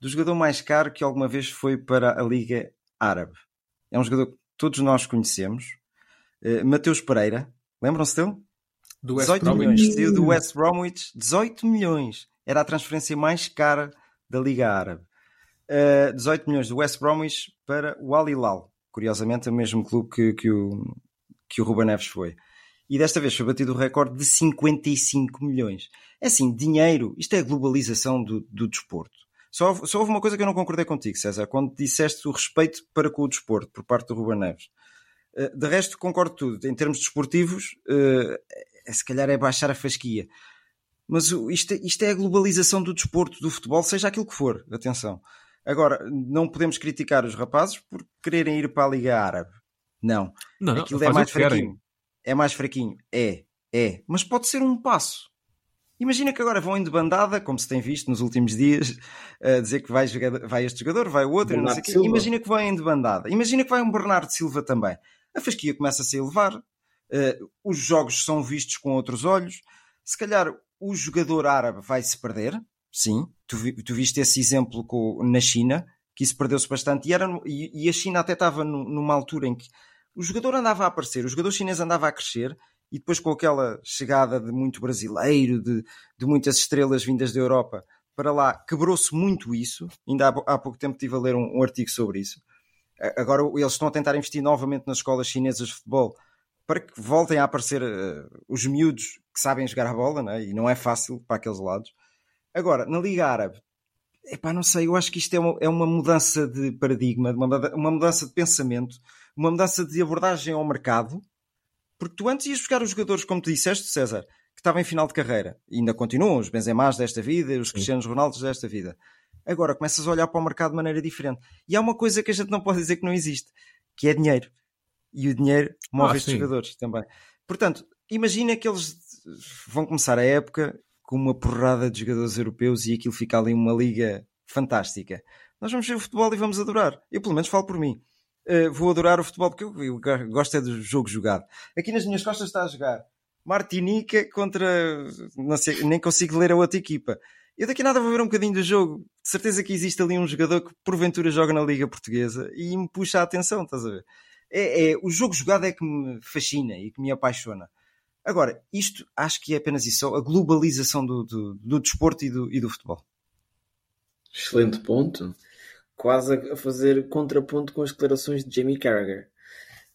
do jogador mais caro que alguma vez foi para a Liga Árabe. É um jogador que todos nós conhecemos. Uh, Mateus Pereira, Lembram-se dele? Do West 18 Bromwich. milhões. Saiu do West Bromwich. 18 milhões. Era a transferência mais cara da Liga Árabe. Uh, 18 milhões do West Bromwich para o Al Hilal. Curiosamente, é o mesmo clube que, que, o, que o Ruben Neves foi. E desta vez foi batido o recorde de 55 milhões. É assim, dinheiro, isto é a globalização do, do desporto. Só, só houve uma coisa que eu não concordei contigo, César, quando disseste o respeito para com o desporto por parte do Ruben Neves. Eh, de resto, concordo tudo. Em termos desportivos, uh, se calhar é baixar a fasquia. Mas isto, isto é a globalização do desporto, do futebol, seja aquilo que for. Atenção. Agora, não podemos criticar os rapazes por quererem ir para a Liga Árabe. Não. não, não Aquilo é mais fraquinho. É mais fraquinho. É, é. Mas pode ser um passo. Imagina que agora vão em de bandada, como se tem visto nos últimos dias, a dizer que vai, vai este jogador, vai o outro, não sei quê. Imagina que vão em de bandada. Imagina que vai um Bernardo Silva também a fasquia começa a se elevar, uh, os jogos são vistos com outros olhos, se calhar o jogador árabe vai se perder, sim, tu, tu viste esse exemplo com, na China, que isso perdeu-se bastante, e, era, e, e, a China até estava numa altura em que o jogador andava a aparecer, o jogador chinês andava a crescer, e depois com aquela chegada de muito brasileiro, de, de muitas estrelas vindas da Europa para lá, quebrou-se muito isso. Ainda há, há pouco tempo estive a ler um, um artigo sobre isso. Agora eles estão a tentar investir novamente nas escolas chinesas de futebol para que voltem a aparecer uh, os miúdos que sabem jogar a bola, né? e não é fácil para aqueles lados. Agora, na Liga Árabe, epá, não sei, eu acho que isto é uma, é uma mudança de paradigma, uma, uma mudança de pensamento, uma mudança de abordagem ao mercado, porque tu antes ias buscar os jogadores, como tu disseste, César, que estavam em final de carreira, e ainda continuam, os Benzemás desta vida, os Cristianos Ronaldos desta vida. Agora começas a olhar para o mercado de maneira diferente. E há uma coisa que a gente não pode dizer que não existe, que é dinheiro. E o dinheiro move ah, estes sim. jogadores também. Portanto, imagina que eles vão começar a época com uma porrada de jogadores europeus e aquilo fica ali uma liga fantástica. Nós vamos ver o futebol e vamos adorar. Eu pelo menos falo por mim. uh, vou adorar o futebol porque eu, eu gosto é do jogo jogado. Aqui nas minhas costas está a jogar Martinica contra. Sei, nem consigo ler a outra equipa. Eu daqui a nada vou ver um bocadinho do jogo. De certeza que existe ali um jogador que porventura joga na Liga Portuguesa e me puxa a atenção, estás a ver? É, é, o jogo jogado é que me fascina e que me apaixona. Agora, isto acho que é apenas isso, a globalização do, do, do desporto e do, e do futebol. Excelente ponto. Quase a fazer contraponto com as declarações de Jamie Carragher.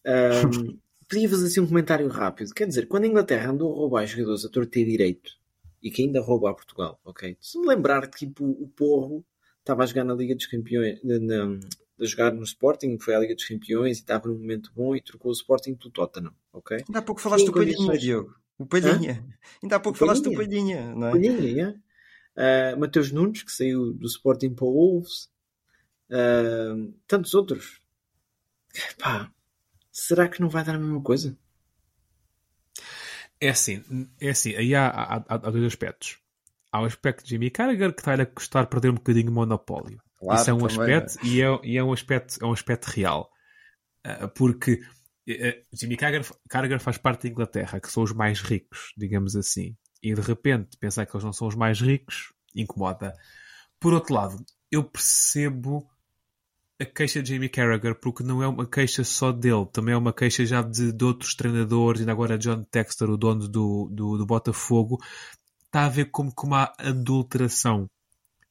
Um, podia fazer assim um comentário rápido. Quer dizer, quando a Inglaterra andou a roubar jogadores a torto e direito e que ainda rouba a Portugal, ok? Se lembrar que tipo, o Porro estava a jogar na Liga dos Campeões, na, a jogar no Sporting, foi à Liga dos Campeões e estava num momento bom e trocou o Sporting pelo Tottenham, ok? Ainda há pouco falaste do Palhinha, Diogo. O Palhinha. Hã? Ainda há pouco falaste do Palhinha, não é? Palhinha, é? Uh, Mateus Nunes, que saiu do Sporting para o Wolves. Uh, tantos outros. Pá, será que não vai dar a mesma coisa? É assim, é assim aí há, há, há, dois aspectos. Há o aspecto de Jimmy Carragher que está-lhe a custar perder um bocadinho o monopólio. Claro, Isso é um aspecto é. E, é, e é um aspecto, é um aspecto real. Uh, porque uh, Jimmy Carragher, Carragher faz parte da Inglaterra, que são os mais ricos, digamos assim. E de repente pensar que eles não são os mais ricos incomoda. Por outro lado, eu percebo a queixa de Jamie Carragher, porque não é uma queixa só dele, também é uma queixa já de, de outros treinadores, ainda agora John Texter, o dono do, do, do Botafogo, está a ver como que uma adulteração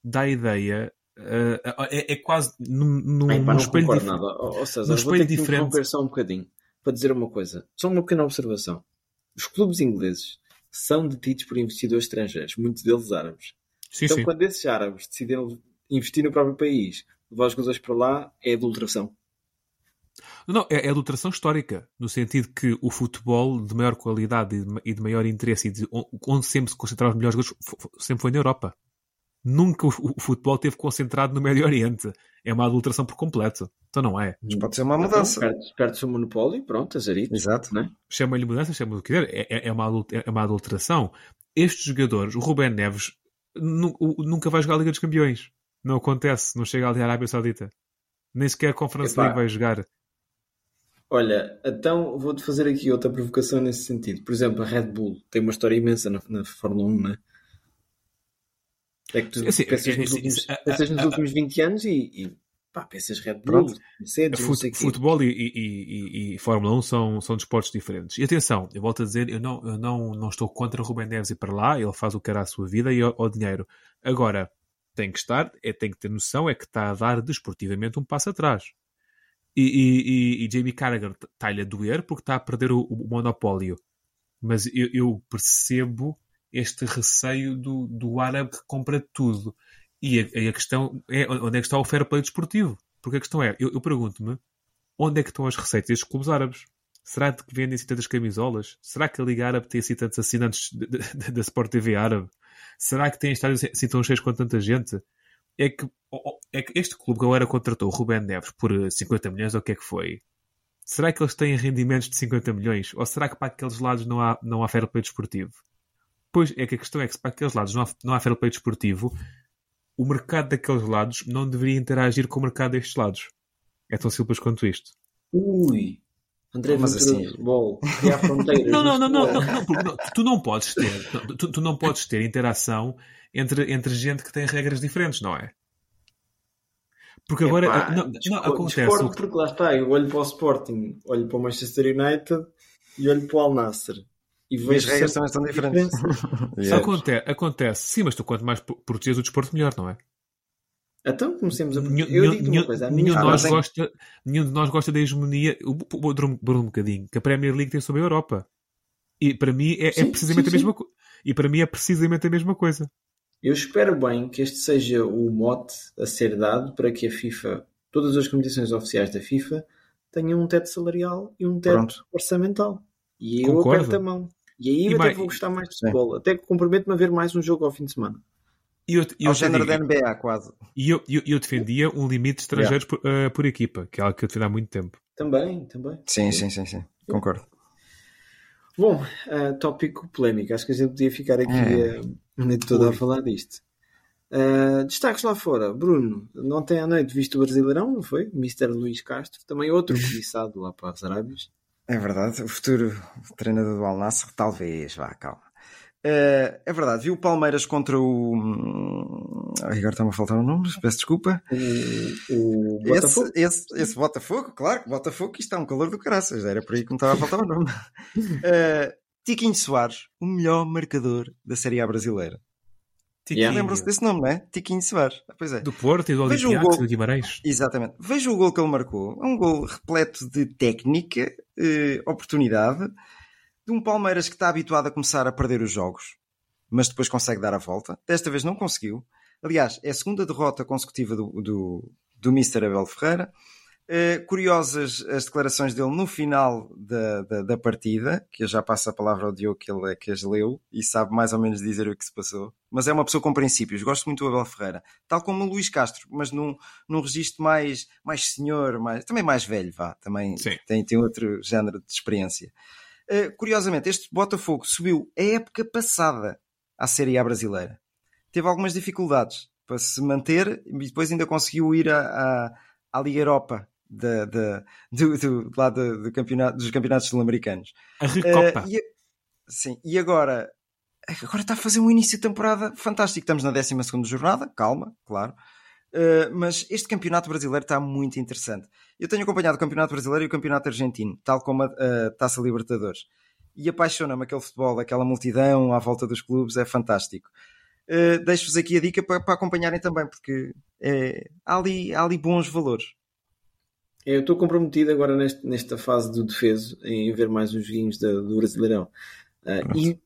da ideia. Uh, é, é, quase num, num, Bem, pá, num espelho diferente. Ou, ou seja, num vou ter que diferente. só um bocadinho para dizer uma coisa, só uma pequena observação. Os clubes ingleses são detidos por investidores estrangeiros, muitos deles árabes. Sim, então, sim. quando esses árabes decidem investir no próprio país levar os jogadores para lá é adulteração. Não, é, é adulteração histórica, no sentido que o futebol de maior qualidade e de, e de maior interesse e de, onde sempre se concentraram os melhores jogadores sempre foi na Europa. Nunca o, o, futebol teve concentrado no Médio Oriente. É uma adulteração por completo. Então não é. Mas pode ser uma mudança. Perde-se o monopólio pronto, azarito. Exato. Né? Chama-lhe mudança, chama-lhe o que quiser. É, é, é, uma, é uma adulteração. Estes jogadores, o Rubén Neves, nunca vai jogar a Liga dos Campeões. Não acontece, não chega ali à Arábia Saudita. Nem sequer a Conference League vai jogar. Olha, então vou-te fazer aqui outra provocação nesse sentido. Por exemplo, a Red Bull tem uma história imensa na, na Fórmula 1, não é? É que tu assim, pensas, é, nos, últimos, é, pensas nos últimos 20 anos e, e pá, pensas Red Bull, Pronto. Mercedes, Fut, Futebol e, e, e, Fórmula 1 são, são desportos diferentes. E atenção, eu volto a dizer, eu não, eu não, não estou contra o Rubem Neves ir para lá, ele faz o que era a sua vida e o dinheiro. Agora, tem que estar, é, tem que ter noção, é que está a dar desportivamente um passo atrás. E, e, e, e Jamie Carragher está-lhe a doer porque está a perder o, o monopólio. Mas eu, eu, percebo este receio do, do árabe que compra tudo. E a, a, questão é onde é que está o fair play desportivo? Porque a questão é, eu, eu pergunto-me, onde é que estão as receitas destes clubes árabes? Será que vendem-se tantas camisolas? Será que a Liga Árabe tem assim tantos assinantes da Sport TV árabe? Será que tem estádios assim tão cheios com tanta gente? É que, é que este clube agora contratou o Rubén Neves por 50 eh, milhões, ou o que é que foi? Será que eles têm rendimentos de 50 milhões? Ou será que para aqueles lados não há, não há fair play desportivo? Pois é que a questão é que se para aqueles lados não há, não há fair play desportivo, o mercado daqueles lados não deveria interagir com o mercado destes lados. É tão simples quanto isto. Ui, André Mas assim... futebol, criar fronteiras. não, não, não, não, não, não, tu não podes ter, tu, tu, não podes ter interação entre, entre gente que tem regras diferentes, não é? Porque agora Epá, não, não, acontece. Desporto, porque lá está, eu olho para o Sporting, olho para o Manchester United e olho para o Al Nasser. E vejo as regras também estão diferentes. yes. acontece, acontece, sim, mas tu quanto mais proteges o desporto, melhor, não é? Então comecemos a. Nenhum, eu digo nenhum, coisa, nenhum, de nós gosta, nenhum de nós gosta da hegemonia. O, o, o, um bocadinho que a Premier League tem sobre a Europa. E para mim é, é sim, é precisamente sim, a mesma coisa. E para mim é precisamente a mesma coisa. Eu espero bem que este seja o mote a ser dado para que a FIFA, todas as competições oficiais da FIFA, tenham um teto salarial e um teto Pronto. orçamental. E eu Concordo. aperto a mão. E aí e eu até vou gostar mais de futebol. Até que comprometo-me a ver mais um jogo ao fim de semana. E eu, eu Ao género da NBA, quase. E eu, eu, eu, defendia um limite de estrangeiros yeah. por, uh, por, equipa, que é algo que eu defendo há muito tempo. Também, também. Sim, sim, sim, sim. Concordo. Bom, uh, tópico polémico. Acho que a gente podia ficar aqui é. uh, a noite toda a falar disto. Uh, destaques lá fora, Bruno, ontem à noite viste o Brasileirão, não foi? Mr. Luís Castro, também outro cobiçado lá para as Arábias. É verdade, o futuro treinador do Al Nassr, talvez, vá, calma. Uh, é verdade, viu o Palmeiras contra o. hum, Ai, agora está-me a faltar o nome, peço desculpa. O, o Esse, Botafogo. esse, esse Botafogo, claro, que Botafogo, isto está um calor do caraças, era por aí que me estava a faltar o nome. Uh, Tiquinho Soares, o melhor marcador da Série A brasileira. Tiquinho. Lembram-se desse nome, não é? Tiquinho Soares. Ah, Pois é. Do Porto e do Olympiacos gol. e do Guimarães. Exatamente. Veja o gol que ele marcou. É um gol repleto de técnica, eh, oportunidade, de um Palmeiras que está habituado a começar a perder os jogos, mas depois consegue dar a volta. Desta vez não conseguiu. Aliás, é a segunda derrota consecutiva do, do, do Mr. Abel Ferreira. Eh, curiosas as declarações dele no final da, da, da partida, que eu já passo a palavra ao Diogo, que ele é que as leu e sabe mais ou menos dizer o que se passou. Mas é uma pessoa com princípios. Gosto muito do Abel Ferreira. Tal como o Luís Castro, mas num, num registro mais, mais senhor, mais, também mais velho, vá. Também Sim. tem, tem outro género de experiência. Eh, curiosamente, este Botafogo subiu a época passada à Série A brasileira. Teve algumas dificuldades para se manter e depois ainda conseguiu ir à, à, à Liga Europa da, da, do, do, lá do, do campeonato, dos campeonatos sul-americanos. A Recopa. Eh, e, sim, e agora, agora está a fazer um início de temporada fantástico. Estamos na 12 jornada, calma, claro. Eh, mas este campeonato brasileiro está muito interessante. Eu tenho acompanhado o campeonato brasileiro e o campeonato argentino, tal como a, a Taça Libertadores. E apaixona-me aquele futebol, aquela multidão à volta dos clubes, é fantástico. Eh, Deixo-vos aqui a dica para, para acompanharem também, porque é, há, ali, há ali bons valores. Eu estou comprometido agora neste, nesta fase do defeso em ver mais os joguinhos da- do Brasileirão. Ah, e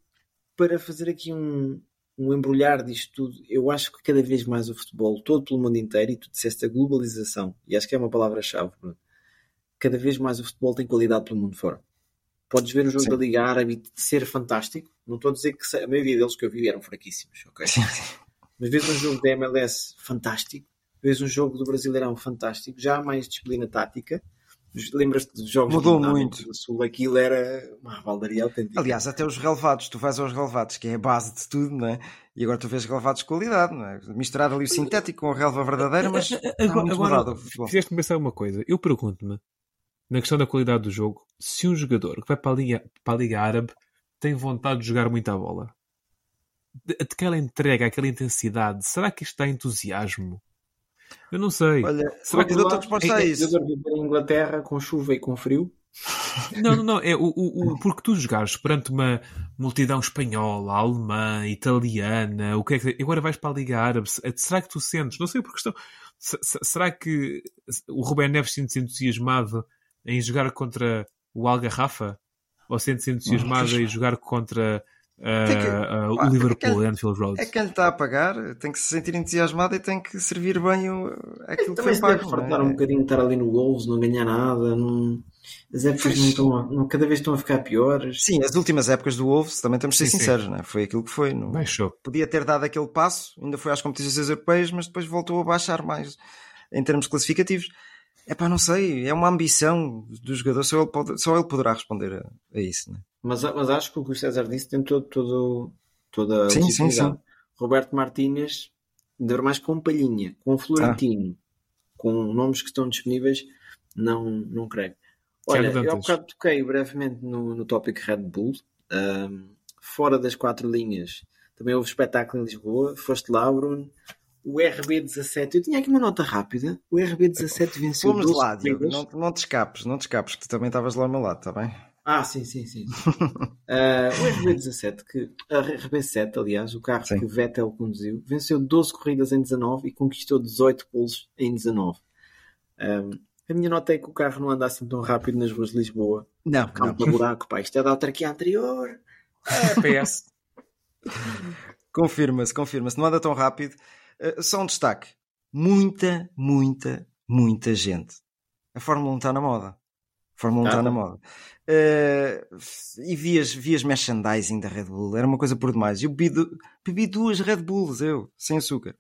para fazer aqui um, um embrulhar disto tudo, eu acho que cada vez mais o futebol, todo pelo mundo inteiro, e tu disseste a globalização, e acho que é uma palavra-chave, cada vez mais o futebol tem qualidade pelo mundo fora. Podes ver um jogo Sim. da Liga Árabe e ser fantástico. Não estou a dizer que a maioria deles que eu vi eram fraquíssimos, ok? Mas vês um jogo da MLS fantástico, vês um jogo do Brasileirão fantástico, já há mais disciplina tática. Lembras-te dos jogos Mudou da muito. do Sul? Aquilo era uma baldaria autêntica. Aliás, até os relevados, tu vais aos relevados, que é a base de tudo, não é? E agora tu vês relevados de qualidade, não é? Misturar ali o sintético com a relva verdadeira, mas está Agora, muito agora futebol. fizeste-me pensar uma coisa. Eu pergunto-me, na questão da qualidade do jogo, se um jogador que vai para a Liga, para a Liga Árabe tem vontade de jogar muito à bola. De- Aquela entrega, aquela intensidade, será que isto dá entusiasmo? Eu não sei. Olha, será eu dou-te a resposta a É, isso. jogador viver em Inglaterra com chuva e com frio. Não, não, não. É o, o, o- porque tu jogares perante uma multidão espanhola, alemã, italiana, o que é que. Agora vais para a Liga Árabe. se- Será que tu sentes? Não sei por questão. se- se- Será que o Rubén Neves sente-se entusiasmado em jogar contra o Algarrafa? Ou sente-se entusiasmado em jogar contra ah, ah, o Liverpool, é Anfield Road? É quem lhe está a pagar, tem que se sentir entusiasmado e tem que servir bem o, aquilo que Também foi pago. fartar não um é? bocadinho de estar ali no Wolves, não ganhar nada. Não... As épocas não estão a- não- cada vez estão a ficar piores. Sim, as últimas épocas do Wolves, também temos de ser Sim, sim. sinceros, não é? foi aquilo que foi. Não... Baixou. Podia ter dado aquele passo, ainda foi às competições europeias, mas depois voltou a baixar mais em termos classificativos. É pá, não sei, é uma ambição do jogador, só ele, pode- só ele poderá responder a, a isso. Não é? Mas, mas acho que o que o César disse tem todo, todo, toda a Sim, sim, legitimidade. sim. Roberto Martínez, ainda mais com Palhinha, com Florentino, Ah. com nomes que estão disponíveis, não, não creio. Olha, eu há bocado toquei brevemente no, no tópico Red Bull. Ahm, fora das quatro linhas, também houve espetáculo em Lisboa. Foste lá, Bruno. O RB17, eu tinha aqui uma nota rápida. O RB17 venceu 12 lá, Diogo, corridas. não, não te escapes, não te escapes, que tu também estavas lá ao meu lado, está bem? Ah, sim, sim, sim. Ah, o RB17, que, a RB7, aliás, o carro Sim. que Vettel conduziu, venceu 12 corridas em 19 e conquistou 18 polos em 19. Ahm, a minha nota é que o carro não anda assim tão rápido nas ruas de Lisboa. Não, Há um buraco, pá. Isto é da autarquia anterior. É, PS. Confirma-se, confirma-se. Não anda tão rápido. Uh, só um destaque. Muita, muita, muita gente. A Fórmula 1 está na moda. Fórmula 1 Tá, está na moda. Uh, e vias, vias merchandising da Red Bull. Era uma coisa por demais. Eu bebi, bebi duas Red Bulls, eu, sem açúcar.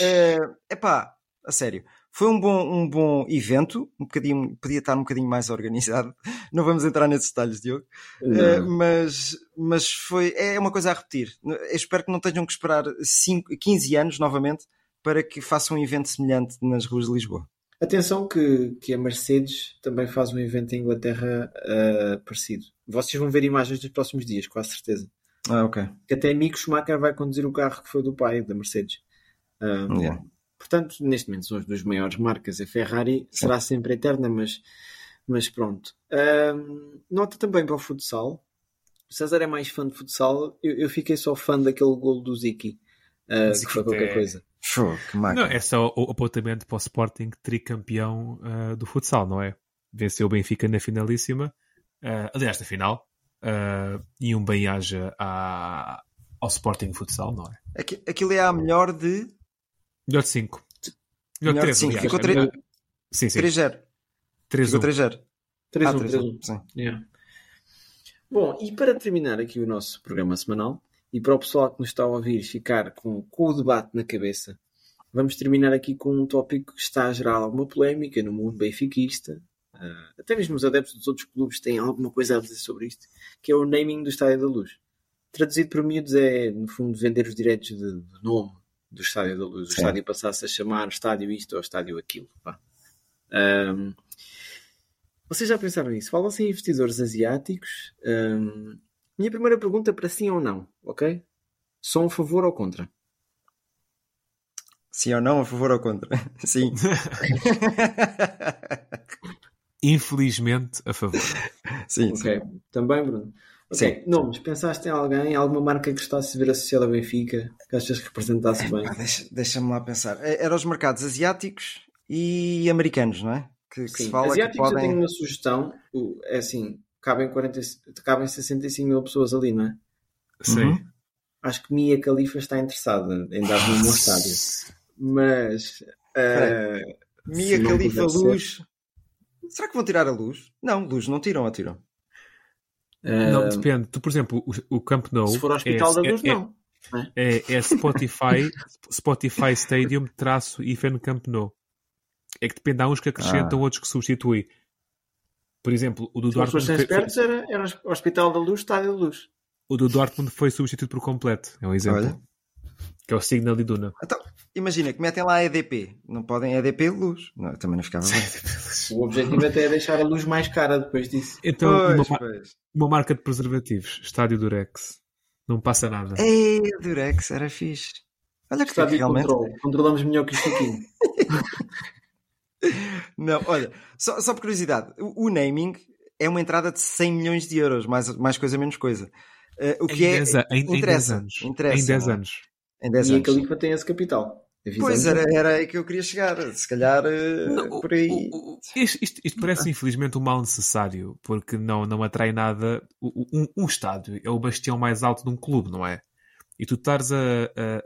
É epá, a sério. Foi um bom, um bom evento, um bocadinho, podia estar um bocadinho mais organizado. Não vamos entrar nesses detalhes, Diogo. Uh, mas, mas foi, é uma coisa a repetir. Eu espero que não tenham que esperar 5, 15 anos novamente para que façam um evento semelhante nas ruas de Lisboa. Atenção que, que a Mercedes também faz um evento em Inglaterra uh, parecido. Vocês vão ver imagens nos próximos dias, com a certeza. Ah, ok. Que até Mick Schumacher vai conduzir o carro que foi do pai da Mercedes. Um, yeah. Portanto, neste momento são as duas maiores marcas. A Ferrari será sempre eterna, mas, mas pronto. Um, nota também para o futsal. O César é mais fã de futsal. Eu, eu fiquei só fã daquele gol do Ziki, uh, que foi qualquer é... coisa. Não, é só o apontamento para o Sporting tricampeão uh, do futsal, não é? Venceu o Benfica na finalíssima, uh, aliás, na final, uh, e um bem-aja ao Sporting Futsal, não é? Aquilo é a melhor de Melhor de 5. Melhor, de 3, aliás. Ficou 3 é sim, sim. 3-0. 3-1. 3-0. 3-1. 3-1. Bom, e para terminar aqui o nosso programa semanal, e para o pessoal que nos está a ouvir ficar com, com o debate na cabeça, vamos terminar aqui com um tópico que está a gerar alguma polémica no mundo benfiquista. Uh, até mesmo os adeptos dos outros clubes têm alguma coisa a dizer sobre isto, que é o naming do Estádio da Luz. Traduzido por miúdos é, no fundo, vender os direitos de, de nome do Estádio da Luz. O Sim. estádio passasse a chamar estádio isto ou estádio aquilo. Um, vocês já pensaram nisso? Falam-se em investidores asiáticos. Um, minha primeira pergunta para sim ou não, ok? São a favor ou contra? Sim ou não, a favor ou contra? Sim. Infelizmente, a favor. Sim, ok. Sim. Também, Bruno. Okay. Sim. Nomes, pensaste em alguém, alguma marca que gostasse de ver associada ao Benfica, que achas que representasse bem? Ah, deixa, deixa-me lá pensar. É, eram os mercados asiáticos e americanos, não é? Que, que se fala asiáticos que podem... eu tenho uma sugestão, é assim, cabem, 40, cabem 65 mil pessoas ali, não é? Sim. Uhum. Acho que Mia Khalifa está interessada em dar no meu estádio. Mas... Uh, Mia Khalifa Luz... Será que vão tirar a luz? Não, luz não tiram ou tiram? Não, depende. Tu, por exemplo, o, o Camp Nou. Se for ao Hospital é, da Luz, é, não. É, é Spotify, Spotify Stadium traço IFN Camp Nou. É que depende, há uns que acrescentam, ah. outros que substituem. Por exemplo, o do Dortmund. Se espertos, era, era Hospital da Luz, Estádio da Luz. O do Dortmund foi substituído por completo. É um exemplo. Olha. Que é o Signal Iduna. Então, imagina que metem lá EDP. Não podem EDP luz. Não, também não ficava bem. o objetivo até é deixar a luz mais cara depois disso. Então, pois, uma, pois. uma, marca de preservativos. Estádio Durex. Não passa nada. Ei, Durex, era fixe. Olha que Estádio realmente... Control. Controlamos melhor que isto aqui. não, olha, só, só por curiosidade. O, o, naming é uma entrada de 100 milhões de euros. Mais, mais coisa, menos coisa. Uh, o que em é. Dez, em, interessa, em 10 anos. Interessa, em 10 anos. Em 10 e anos. a Califa tem esse capital. Pois era, era aí que eu queria chegar, se calhar uh, não, por aí. O, o, isto, isto, isto, parece infelizmente um mal necessário, porque não, não atrai nada. Um, um, estádio é o bastião mais alto de um clube, não é? E tu estares a,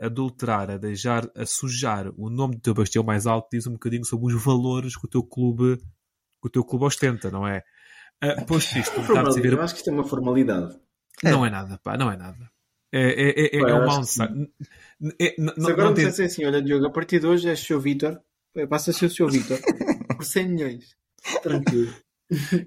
a, adulterar, a deixar, a sujar o nome do teu bastião mais alto, diz um bocadinho sobre os valores que o teu clube, que o teu clube ostenta, não é? Uh, posto isto, é ver... Eu acho que isto é uma formalidade. Não é, é nada, pá, não é nada. É, é, é, é um mal necessário. É, não, Se agora não, tem... assim, olha, Diogo, a partir de hoje és o seu Vitor, passa a ser o seu Vitor por 100 milhões. Tranquilo.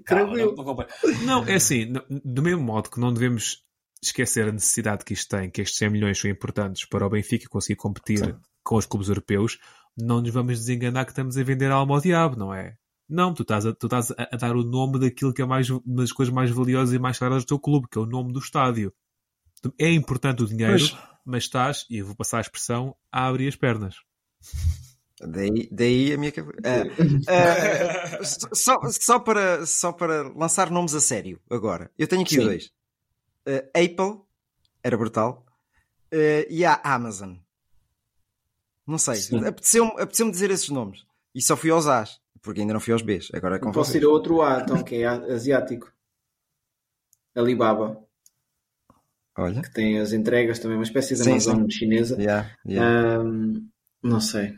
Tranquilo. Não, não, não, é assim, do mesmo modo que não devemos esquecer a necessidade que isto tem, que estes 100 milhões são importantes para o Benfica conseguir competir Sim. com os clubes europeus, não nos vamos desenganar que estamos a vender alma ao diabo, não é? Não, tu estás, a, tu estás a, a dar o nome daquilo que é mais, uma das coisas mais valiosas e mais sagradas do teu clube, que é o nome do estádio. É importante o dinheiro, pois. mas estás, e eu vou passar a expressão, a abrir as pernas. Daí, daí a minha cabeça. Uh, uh, só, só, para, só para lançar nomes a sério agora. Eu tenho aqui Sim. dois. Uh, Apple, era brutal. e a Amazon. Não sei. Apeteceu-me apeteceu dizer esses nomes. E só fui aos A's, porque ainda não fui aos B's. Agora é com Posso vocês. ir a outro A, então, que é asiático. Alibaba. Olha. que tem as entregas também, uma espécie de sim, Amazon sim. chinesa. Yeah, yeah. Um, não sei.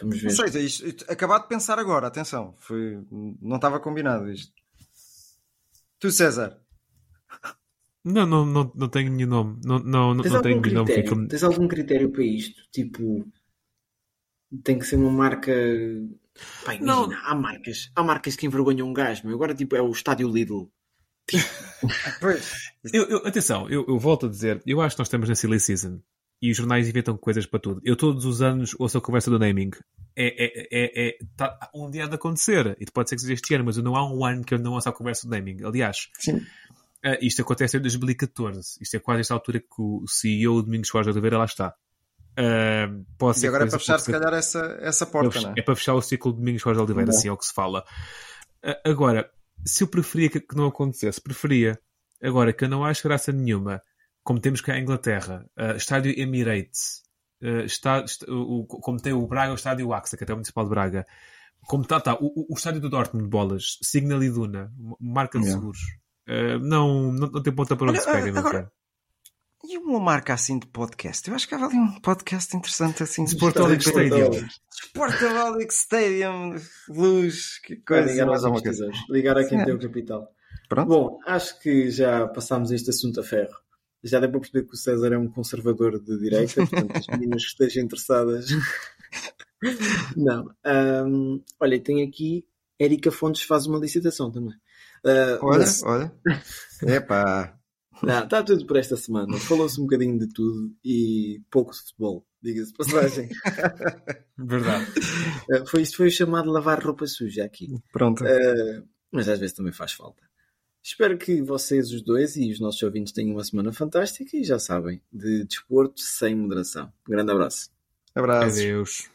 Vamos ver. Não sei, isto, acabado de pensar agora, atenção, foi, não estava combinado isto. Tu, César. Não, não, não, não tenho nenhum nome. Não, não, Tens não tenho nenhum nome. Fica... Tens algum critério para isto? Tipo, Tem que ser uma marca. Pá, imagina, há marcas, há marcas que envergonham um gajo, meu. Agora tipo é o estádio Lidl. Eu, eu- atenção, eu, eu volto a dizer, eu acho que nós estamos na silly season e os jornais inventam coisas para tudo. Eu todos os anos ouço a conversa do naming. É, é, é, é- tá um dia de acontecer. E pode ser que seja este ano, mas não há um ano que eu não ouça a conversa do naming. Aliás, Sim. Ah, isto acontece em 2014. Isto é quase esta altura que o CEO Domingos Soares de Oliveira lá está. Ah, pode E agora é para fechar, se calhar, essa, essa é porta, para- não é? é para fechar o ciclo de Domingos Soares de Oliveira, Bom. assim é o que se fala. A- Agora, se eu preferia que, que não acontecesse, preferia. Agora, que eu não acho graça nenhuma, como temos cá em Inglaterra, uh, estádio Emirates, uh, está, est- o, como tem o Braga, o estádio AXA, que é até o Municipal de Braga, como está, tá, o, o- estádio do Dortmund bolas, Signal Iduna, marca de Yeah. seguros, uh, não, não, não tem ponta para onde se pega, meu agora- caro. E uma marca assim de podcast? Eu acho que há ali um podcast interessante assim. de Sportolic Stadium. Sportolic Stadium, luz, que Vai coisa. ligar mais alguma coisa. Ligar a quem Sim. tem o capital. Pronto. Bom, acho que já passámos este assunto a ferro. Já deu para perceber que o César é um conservador de direita, portanto, as meninas que estejam interessadas. Não. Ahm, olha, tem aqui Érica Fontes faz uma licitação também. Ah, Olha, mas- olha. Epá. Não, está tudo por esta semana. Falou-se um bocadinho de tudo e pouco de futebol, diga-se passagem. Verdade. Ah, foi, isto foi o chamado lavar roupa suja aqui. Pronto. Ah, mas às vezes também faz falta. Espero que vocês, os dois, e os nossos ouvintes tenham uma semana fantástica e já sabem, de desporto sem moderação. Um grande abraço. Abraços. Adeus.